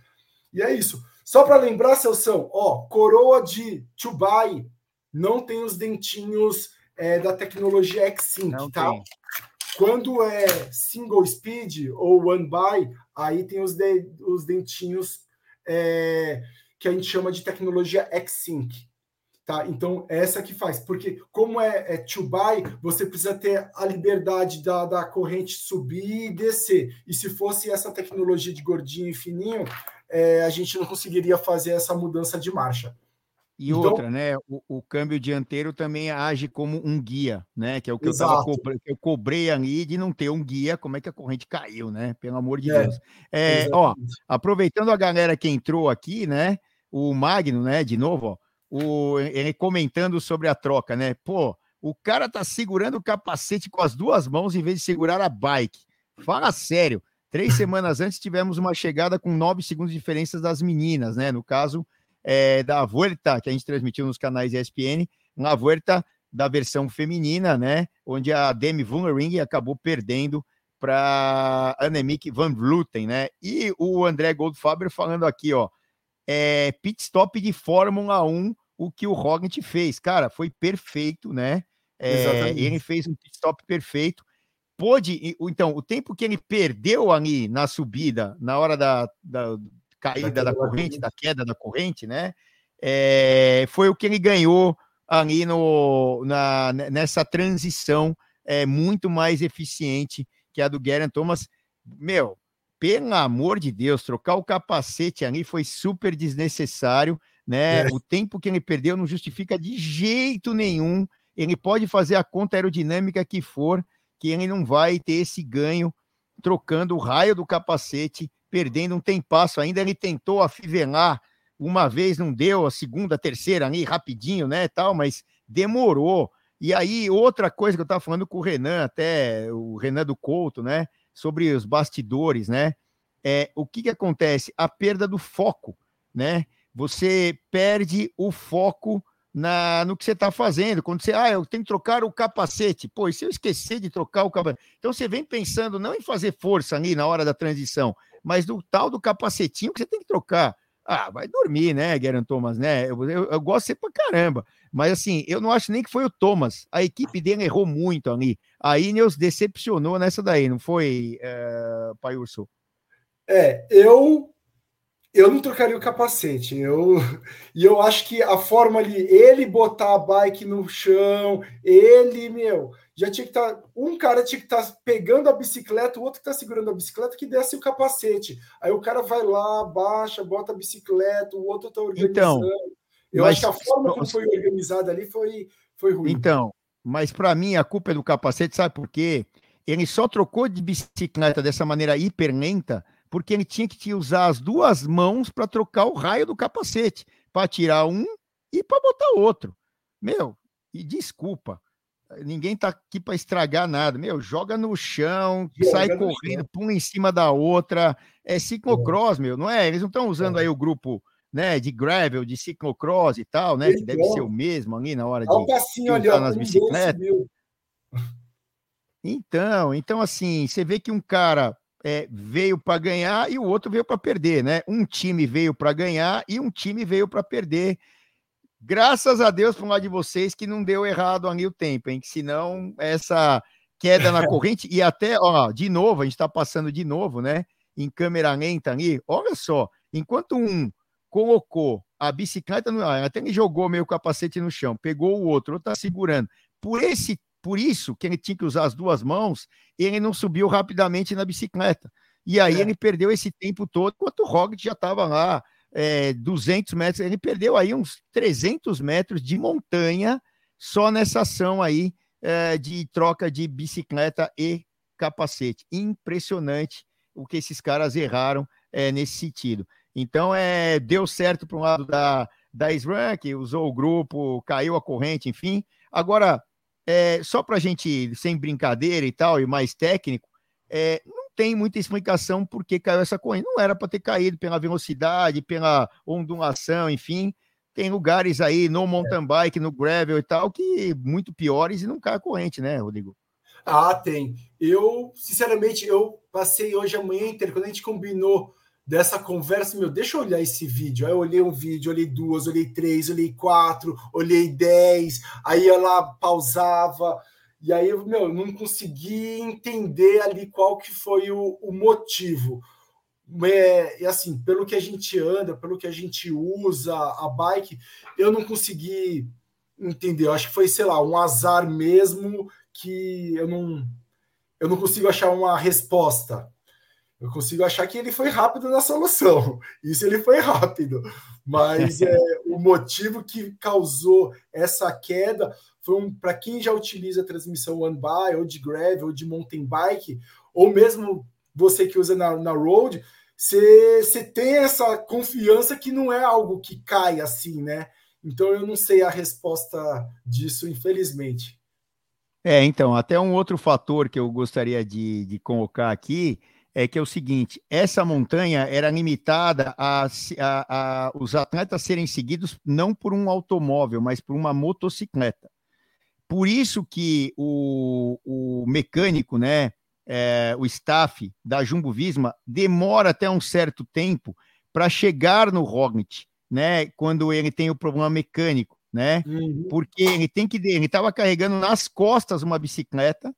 E é isso. Só para lembrar, Celção, ó, coroa de Tubai não tem os dentinhos é da tecnologia X-Sync, tá? Tem. Quando é single speed ou one by, aí tem os, de, os dentinhos é, que a gente chama de tecnologia X-Sync. Tá? Então, é essa que faz. Porque, como é, é to buy, você precisa ter a liberdade da, da corrente subir e descer. E se fosse essa tecnologia de gordinho e fininho, é, a gente não conseguiria fazer essa mudança de marcha. E então, outra, né? O, o, câmbio dianteiro também age como um guia, né? Que é o que exato. eu, cobrei, eu cobrei ali de não ter um guia, como é que a corrente caiu, né? Pelo amor de é, Deus. É, ó, aproveitando a galera que entrou aqui, né? O Magno, né? De novo, ó, o, ele comentando sobre a troca, né? Pô, o cara tá segurando o capacete com as duas mãos em vez de segurar a bike. Fala sério. Três semanas antes tivemos uma chegada com nove segundos de diferença das meninas, né? No caso, é, da Vuelta, que a gente transmitiu nos canais ESPN, uma Vuelta da versão feminina, né? Onde a Demi Vollering acabou perdendo para Annemiek van Vleuten, né? E o André Goldfaber falando aqui, ó, é, pit stop de Fórmula 1, o que o Roglic fez, cara, foi perfeito, né? É, ele fez um pit stop perfeito. Pôde, então, o tempo que ele perdeu ali na subida, na hora da, da caída da, corrente, da queda da corrente, né? É, foi o que ele ganhou ali no, na, nessa transição é, muito mais eficiente que a do Geraint Thomas. Meu, pelo amor de Deus, trocar o capacete ali foi super desnecessário, né? É. O tempo que ele perdeu não justifica de jeito nenhum. Ele pode fazer a conta aerodinâmica que for, que ele não vai ter esse ganho trocando o raio do capacete perdendo um tempasso ainda. Ele tentou afivelar uma vez, não deu, a segunda, a terceira ali, rapidinho, né, tal, mas demorou. E aí, outra coisa que eu estava falando com o Renan, até o Renan do Couto, né, sobre os bastidores, né, é, o que que acontece? A perda do foco, né, você perde o foco na, no que você está fazendo. Quando você, ah, eu tenho que trocar o capacete. Pô, e se eu esquecer de trocar o capacete? Então você vem pensando não em fazer força ali na hora da transição, mas do tal do capacetinho que você tem que trocar. Ah, vai dormir, né, Guerin Thomas, né? Eu, eu, eu gosto de pra caramba. Mas assim, eu não acho nem que foi o Thomas. A equipe dele errou muito ali. A Ineos decepcionou nessa daí, não foi, uh, Pai Urso? É, eu eu não trocaria o capacete. Eu, e eu acho que a forma ali, ele botar a bike no chão, ele, meu, já tinha que estar. Tá, um cara tinha que estar tá pegando a bicicleta, o outro que está segurando a bicicleta, que desse o capacete. Aí o cara vai lá, baixa, bota a bicicleta, o outro está organizando. Então, eu mas, acho que a forma como foi organizada ali foi, foi ruim. Então, mas para mim a culpa é do capacete, sabe por quê? Ele só trocou de bicicleta dessa maneira hiper lenta porque ele tinha que usar as duas mãos para trocar o raio do capacete, para tirar um e para botar outro. Meu, e desculpa, ninguém está aqui para estragar nada. Meu, joga no chão, joga sai no correndo, chão. pula em cima da outra. É ciclocross, é. meu, não é? Eles não estão usando é. aí o grupo né, de gravel, de ciclocross e tal, né? Que deve ser o mesmo ali na hora de passinho ali, ó, nas bicicletas. Então, então assim, você vê que um cara é, veio para ganhar e o outro veio para perder, né? Um time veio para ganhar e um time veio para perder. Graças a Deus, para um lado de vocês, que não deu errado ali o tempo, hein? Que senão essa queda na corrente e até, ó, de novo, a gente está passando de novo, né? Em câmera lenta ali, olha só, enquanto um colocou a bicicleta no ar, até ele jogou meio capacete no chão, pegou o outro, outro tá segurando. Por esse por isso que ele tinha que usar as duas mãos, ele não subiu rapidamente na bicicleta. E aí é. ele perdeu esse tempo todo, enquanto o Roglic já estava lá é, 200 metros, ele perdeu aí uns 300 metros de montanha só nessa ação aí é, de troca de bicicleta e capacete. Impressionante o que esses caras erraram é, nesse sentido. Então, é, deu certo para um lado da, da SRAM, que usou o grupo, caiu a corrente, enfim. Agora, é, só para a gente, sem brincadeira e tal, e mais técnico, é, não tem muita explicação por que caiu essa corrente. Não era para ter caído pela velocidade, pela ondulação, enfim. Tem lugares aí no mountain bike, no gravel e tal, que muito piores e não cai a corrente, né, Rodrigo? Ah, tem. Eu, sinceramente, eu passei hoje a manhã inteira, quando a gente combinou dessa conversa, meu, deixa eu olhar esse vídeo. Aí eu olhei um vídeo, olhei duas, olhei três, olhei quatro, olhei dez, aí ela pausava, e aí eu, meu, não consegui entender ali qual que foi o, o motivo. É, e assim, pelo que a gente anda, pelo que a gente usa a bike, eu não consegui entender. Eu acho que foi, sei lá, um azar mesmo que eu não eu não consigo achar uma resposta eu consigo achar que ele foi rápido na solução. Isso ele foi rápido. Mas é, o motivo que causou essa queda foi um, para quem já utiliza a transmissão One By, ou de Gravel, ou de mountain bike, ou mesmo você que usa na, na road, você tem essa confiança que não é algo que cai assim, né? Então eu não sei a resposta disso, infelizmente. É, então, até um outro fator que eu gostaria de, de colocar aqui é que é o seguinte: essa montanha era limitada a, a, a, os atletas serem seguidos não por um automóvel, mas por uma motocicleta. Por isso que o, o mecânico, né, é, o staff da Jumbo Visma demora até um certo tempo para chegar no Roglic, né, quando ele tem o problema mecânico, né, uhum. porque ele tem que ele estava carregando nas costas uma bicicleta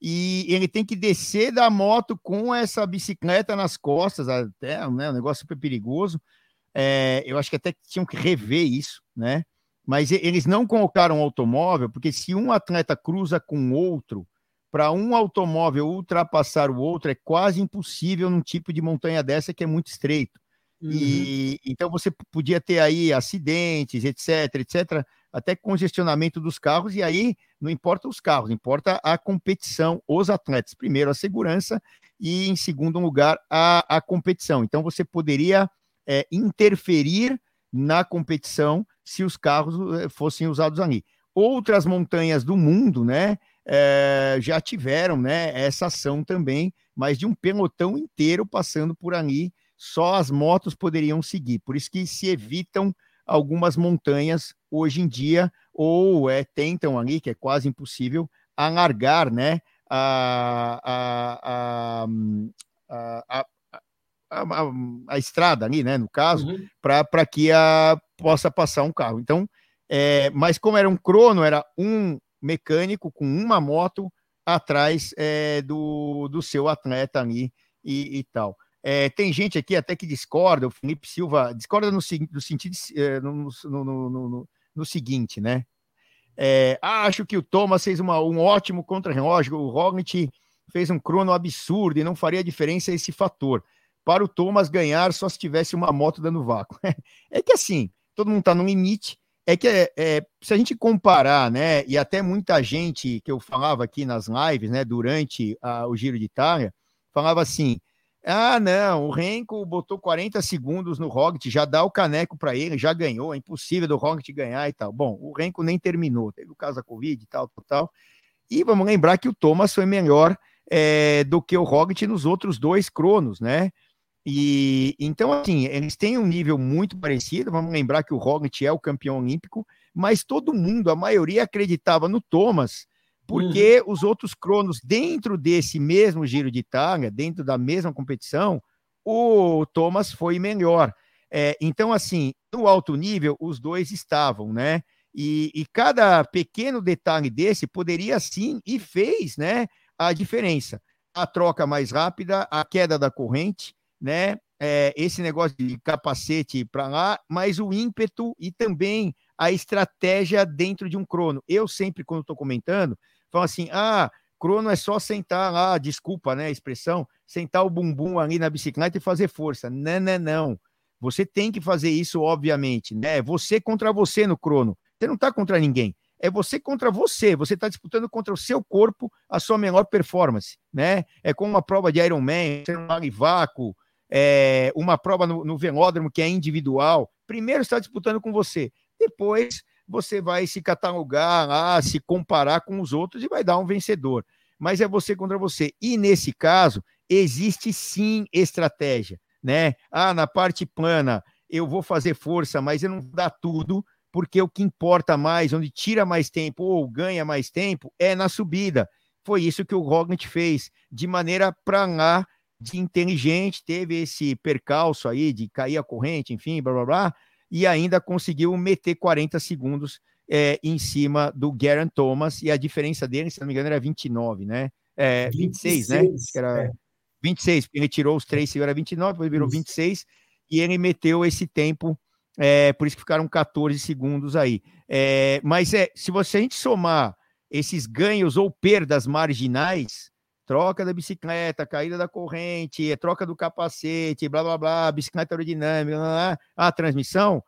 e ele tem que descer da moto com essa bicicleta nas costas, até né, um negócio super perigoso. É, eu acho que até tinham que rever isso, né? Mas eles não colocaram automóvel, porque se um atleta cruza com outro, para um automóvel ultrapassar o outro é quase impossível num tipo de montanha dessa que é muito estreito. Uhum. E então você podia ter aí acidentes, etc, etc, até congestionamento dos carros, e aí não importa os carros, importa a competição, os atletas. Primeiro, a segurança, e em segundo lugar, a, a competição. Então, você poderia é, interferir na competição se os carros é, fossem usados ali. Outras montanhas do mundo, né, é, já tiveram, né, essa ação também, mas de um pelotão inteiro passando por ali, só as motos poderiam seguir. Por isso que se evitam algumas montanhas hoje em dia, ou é, tentam ali, que é quase impossível, alargar né, a, a, a, a, estrada ali, né, no caso, uhum. para que a, possa passar um carro. Então, é, mas como era um crono, era um mecânico com uma moto atrás é, do, do seu atleta ali e, e tal. É, tem gente aqui até que discorda, o Felipe Silva discorda no, no sentido é, no, no, no, seguinte, né? É, acho que o Thomas fez uma, um ótimo contra-relógio, o Roglic fez um crono absurdo e não faria diferença esse fator. Para o Thomas ganhar só se tivesse uma moto dando vácuo. é que assim, todo mundo está no limite. É que é, é, se a gente comparar, né, e até muita gente que eu falava aqui nas lives, né, durante a, o Giro de Itália, falava assim: ah, não, o Renko botou 40 segundos no Roglic, já dá o caneco para ele, já ganhou, é impossível do Roglic ganhar e tal. Bom, o Renko nem terminou, teve o caso da Covid e tal, tal, tal. E vamos lembrar que o Thomas foi melhor é, do que o Roglic nos outros dois cronos, né? E então, assim, eles têm um nível muito parecido. Vamos lembrar que o Roglic é o campeão olímpico, mas todo mundo, a maioria, acreditava no Thomas porque uhum. os outros cronos dentro desse mesmo Giro de Itália, dentro da mesma competição, o Thomas foi melhor. É, então, assim, no alto nível, os dois estavam, né? E, e, cada pequeno detalhe desse poderia sim e fez, né, a diferença. A troca mais rápida, a queda da corrente, né? É, esse negócio de capacete para lá, mas o ímpeto e também a estratégia dentro de um crono. Eu sempre, quando estou comentando, Falam assim: ah, crono é só sentar lá, desculpa né, a expressão, sentar o bumbum ali na bicicleta e fazer força. Não, não, não. Você tem que fazer isso, obviamente, né? Você contra você no crono. Você não está contra ninguém. É você contra você. Você está disputando contra o seu corpo a sua melhor performance, né? É como uma prova de Ironman, um vácuo, é uma prova no, no velódromo que é individual. Primeiro está disputando com você. Depois você vai se catalogar lá, se comparar com os outros e vai dar um vencedor. Mas é você contra você. E nesse caso, existe sim estratégia, né? Ah, na parte plana eu vou fazer força, mas eu não vou dar tudo, porque o que importa mais, onde tira mais tempo ou ganha mais tempo, é na subida. Foi isso que o Roglic fez, de maneira para lá, de inteligente, teve esse percalço aí de cair a corrente, enfim, blá blá blá, e ainda conseguiu meter 40 segundos é, em cima do Garen Thomas, e a diferença dele, se não me engano, era 29, né? É, 26, 26 né? Que era é. 26, porque ele tirou os três era 29, depois virou isso. 26, e ele meteu esse tempo, é, por isso que ficaram 14 segundos aí. É, mas é, se você a gente somar esses ganhos ou perdas marginais, troca da bicicleta, caída da corrente, é troca do capacete, blá blá blá, bicicleta aerodinâmica, blá, blá, a transmissão,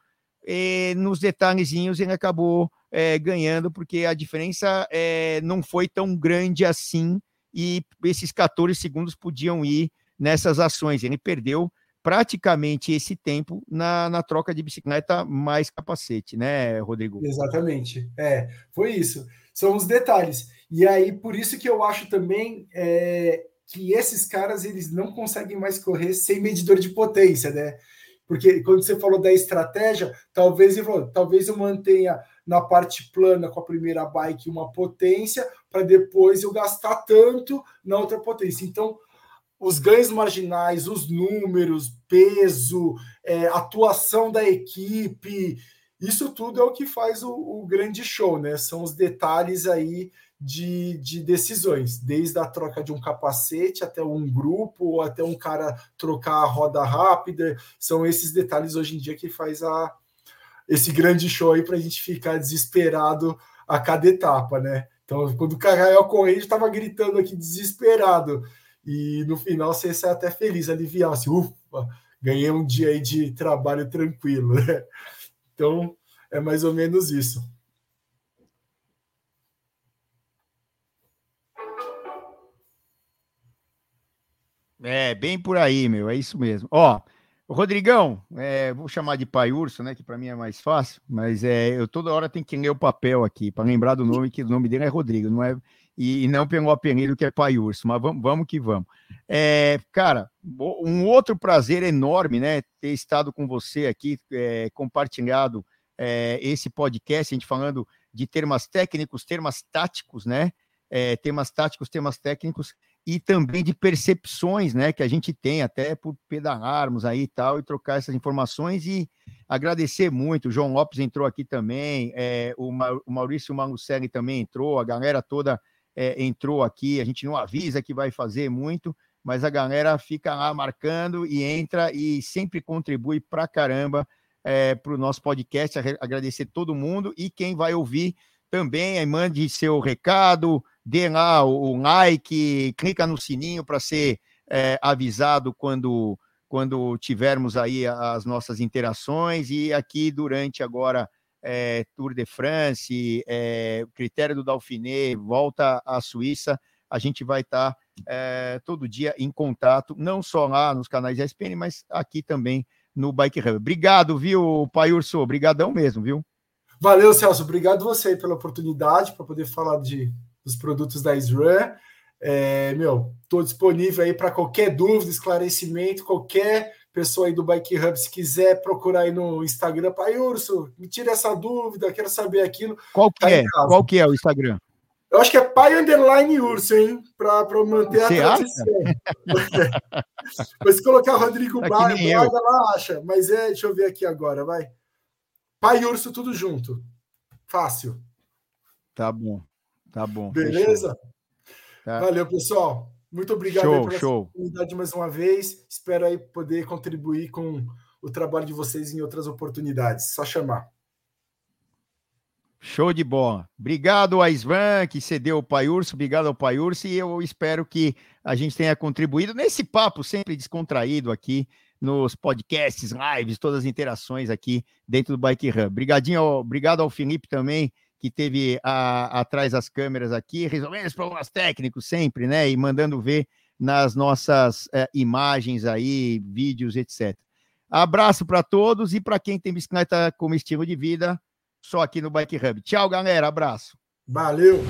e nos detalhezinhos ele acabou é, ganhando, porque a diferença é, não foi tão grande assim, e esses 14 segundos podiam ir nessas ações. Ele perdeu praticamente esse tempo na, na troca de bicicleta mais capacete, né, Rodrigo? Exatamente. É, foi isso. São os detalhes. E aí, por isso que eu acho também é, que esses caras eles não conseguem mais correr sem medidor de potência, né? Porque quando você falou da estratégia, talvez eu, talvez eu mantenha na parte plana com a primeira bike uma potência para depois eu gastar tanto na outra potência. Então, os ganhos marginais, os números, peso, é, atuação da equipe, isso tudo é o que faz o, o grande show, né? São os detalhes aí de, de decisões, desde a troca de um capacete até um grupo, ou até um cara trocar a roda rápida. São esses detalhes hoje em dia que faz a, esse grande show aí para a gente ficar desesperado a cada etapa, né? Então, quando o Carrael corrente estava gritando aqui desesperado, e no final você sai até feliz, aliviar, assim, ufa, ganhei um dia aí de trabalho tranquilo, né? Então, é mais ou menos isso. É, bem por aí, meu, é isso mesmo. Ó, Rodrigão, é, vou chamar de pai urso, né, que para mim é mais fácil, mas é, eu toda hora tenho que ler o papel aqui para lembrar do nome, que o nome dele é Rodrigo, não é e, e não pelo apelido que é pai urso, mas vamos, vamos que vamos. É, cara, um outro prazer enorme, né, ter estado com você aqui, é, compartilhado é, esse podcast, a gente falando de termos técnicos, termos táticos, né, é, temas táticos, temas técnicos, e também de percepções, né, que a gente tem até por pedalarmos aí e tal, e trocar essas informações e agradecer muito. O João Lopes entrou aqui também, é, o, Maurício Malucelli também entrou, a galera toda é, entrou aqui. A gente não avisa que vai fazer muito, mas a galera fica lá marcando e entra e sempre contribui pra caramba é, para o nosso podcast. Agradecer todo mundo e quem vai ouvir também, mande seu recado, dê lá o, o like, clica no sininho para ser é, avisado quando, quando tivermos aí as nossas interações e aqui durante agora é, Tour de France, é, critério do Dauphiné, volta à Suíça, a gente vai estar tá, é, todo dia em contato, não só lá nos canais ESPN, mas aqui também no Bike Hub. Obrigado, viu, Pai Urso? Obrigadão mesmo, viu? Valeu, Celso. Obrigado você pela oportunidade para poder falar de, dos produtos da SRAM. É, meu, estou disponível aí para qualquer dúvida, esclarecimento, qualquer pessoa aí do Bike Hub, se quiser procurar aí no Instagram, pai Urso, me tira essa dúvida, quero saber aquilo. Qual que tá é? Qual que é o Instagram? Eu acho que é pai underline urso, hein? Para manter a tradição. Mas se colocar Rodrigo é Braga, Braga lá, acha. Mas é, deixa eu ver aqui agora, vai. Pai urso, tudo junto. Fácil. Tá bom. Tá bom. Beleza? Tá. Valeu, pessoal. Muito obrigado show, pela show. oportunidade mais uma vez. Espero aí poder contribuir com o trabalho de vocês em outras oportunidades. Só chamar. Show de bola. Obrigado a Svan, que cedeu o Pai Urso, obrigado ao Pai Urso, e eu espero que a gente tenha contribuído nesse papo sempre descontraído aqui nos podcasts, lives, todas as interações aqui dentro do Bike Hub. Obrigadinho, obrigado ao Felipe também, que teve a, atrás das câmeras aqui, resolvendo os problemas técnicos sempre, né? E mandando ver nas nossas é, imagens aí, vídeos, etc. Abraço para todos e para quem tem bicicleta como estilo de vida, só aqui no Bike Hub. Tchau, galera. Abraço. Valeu.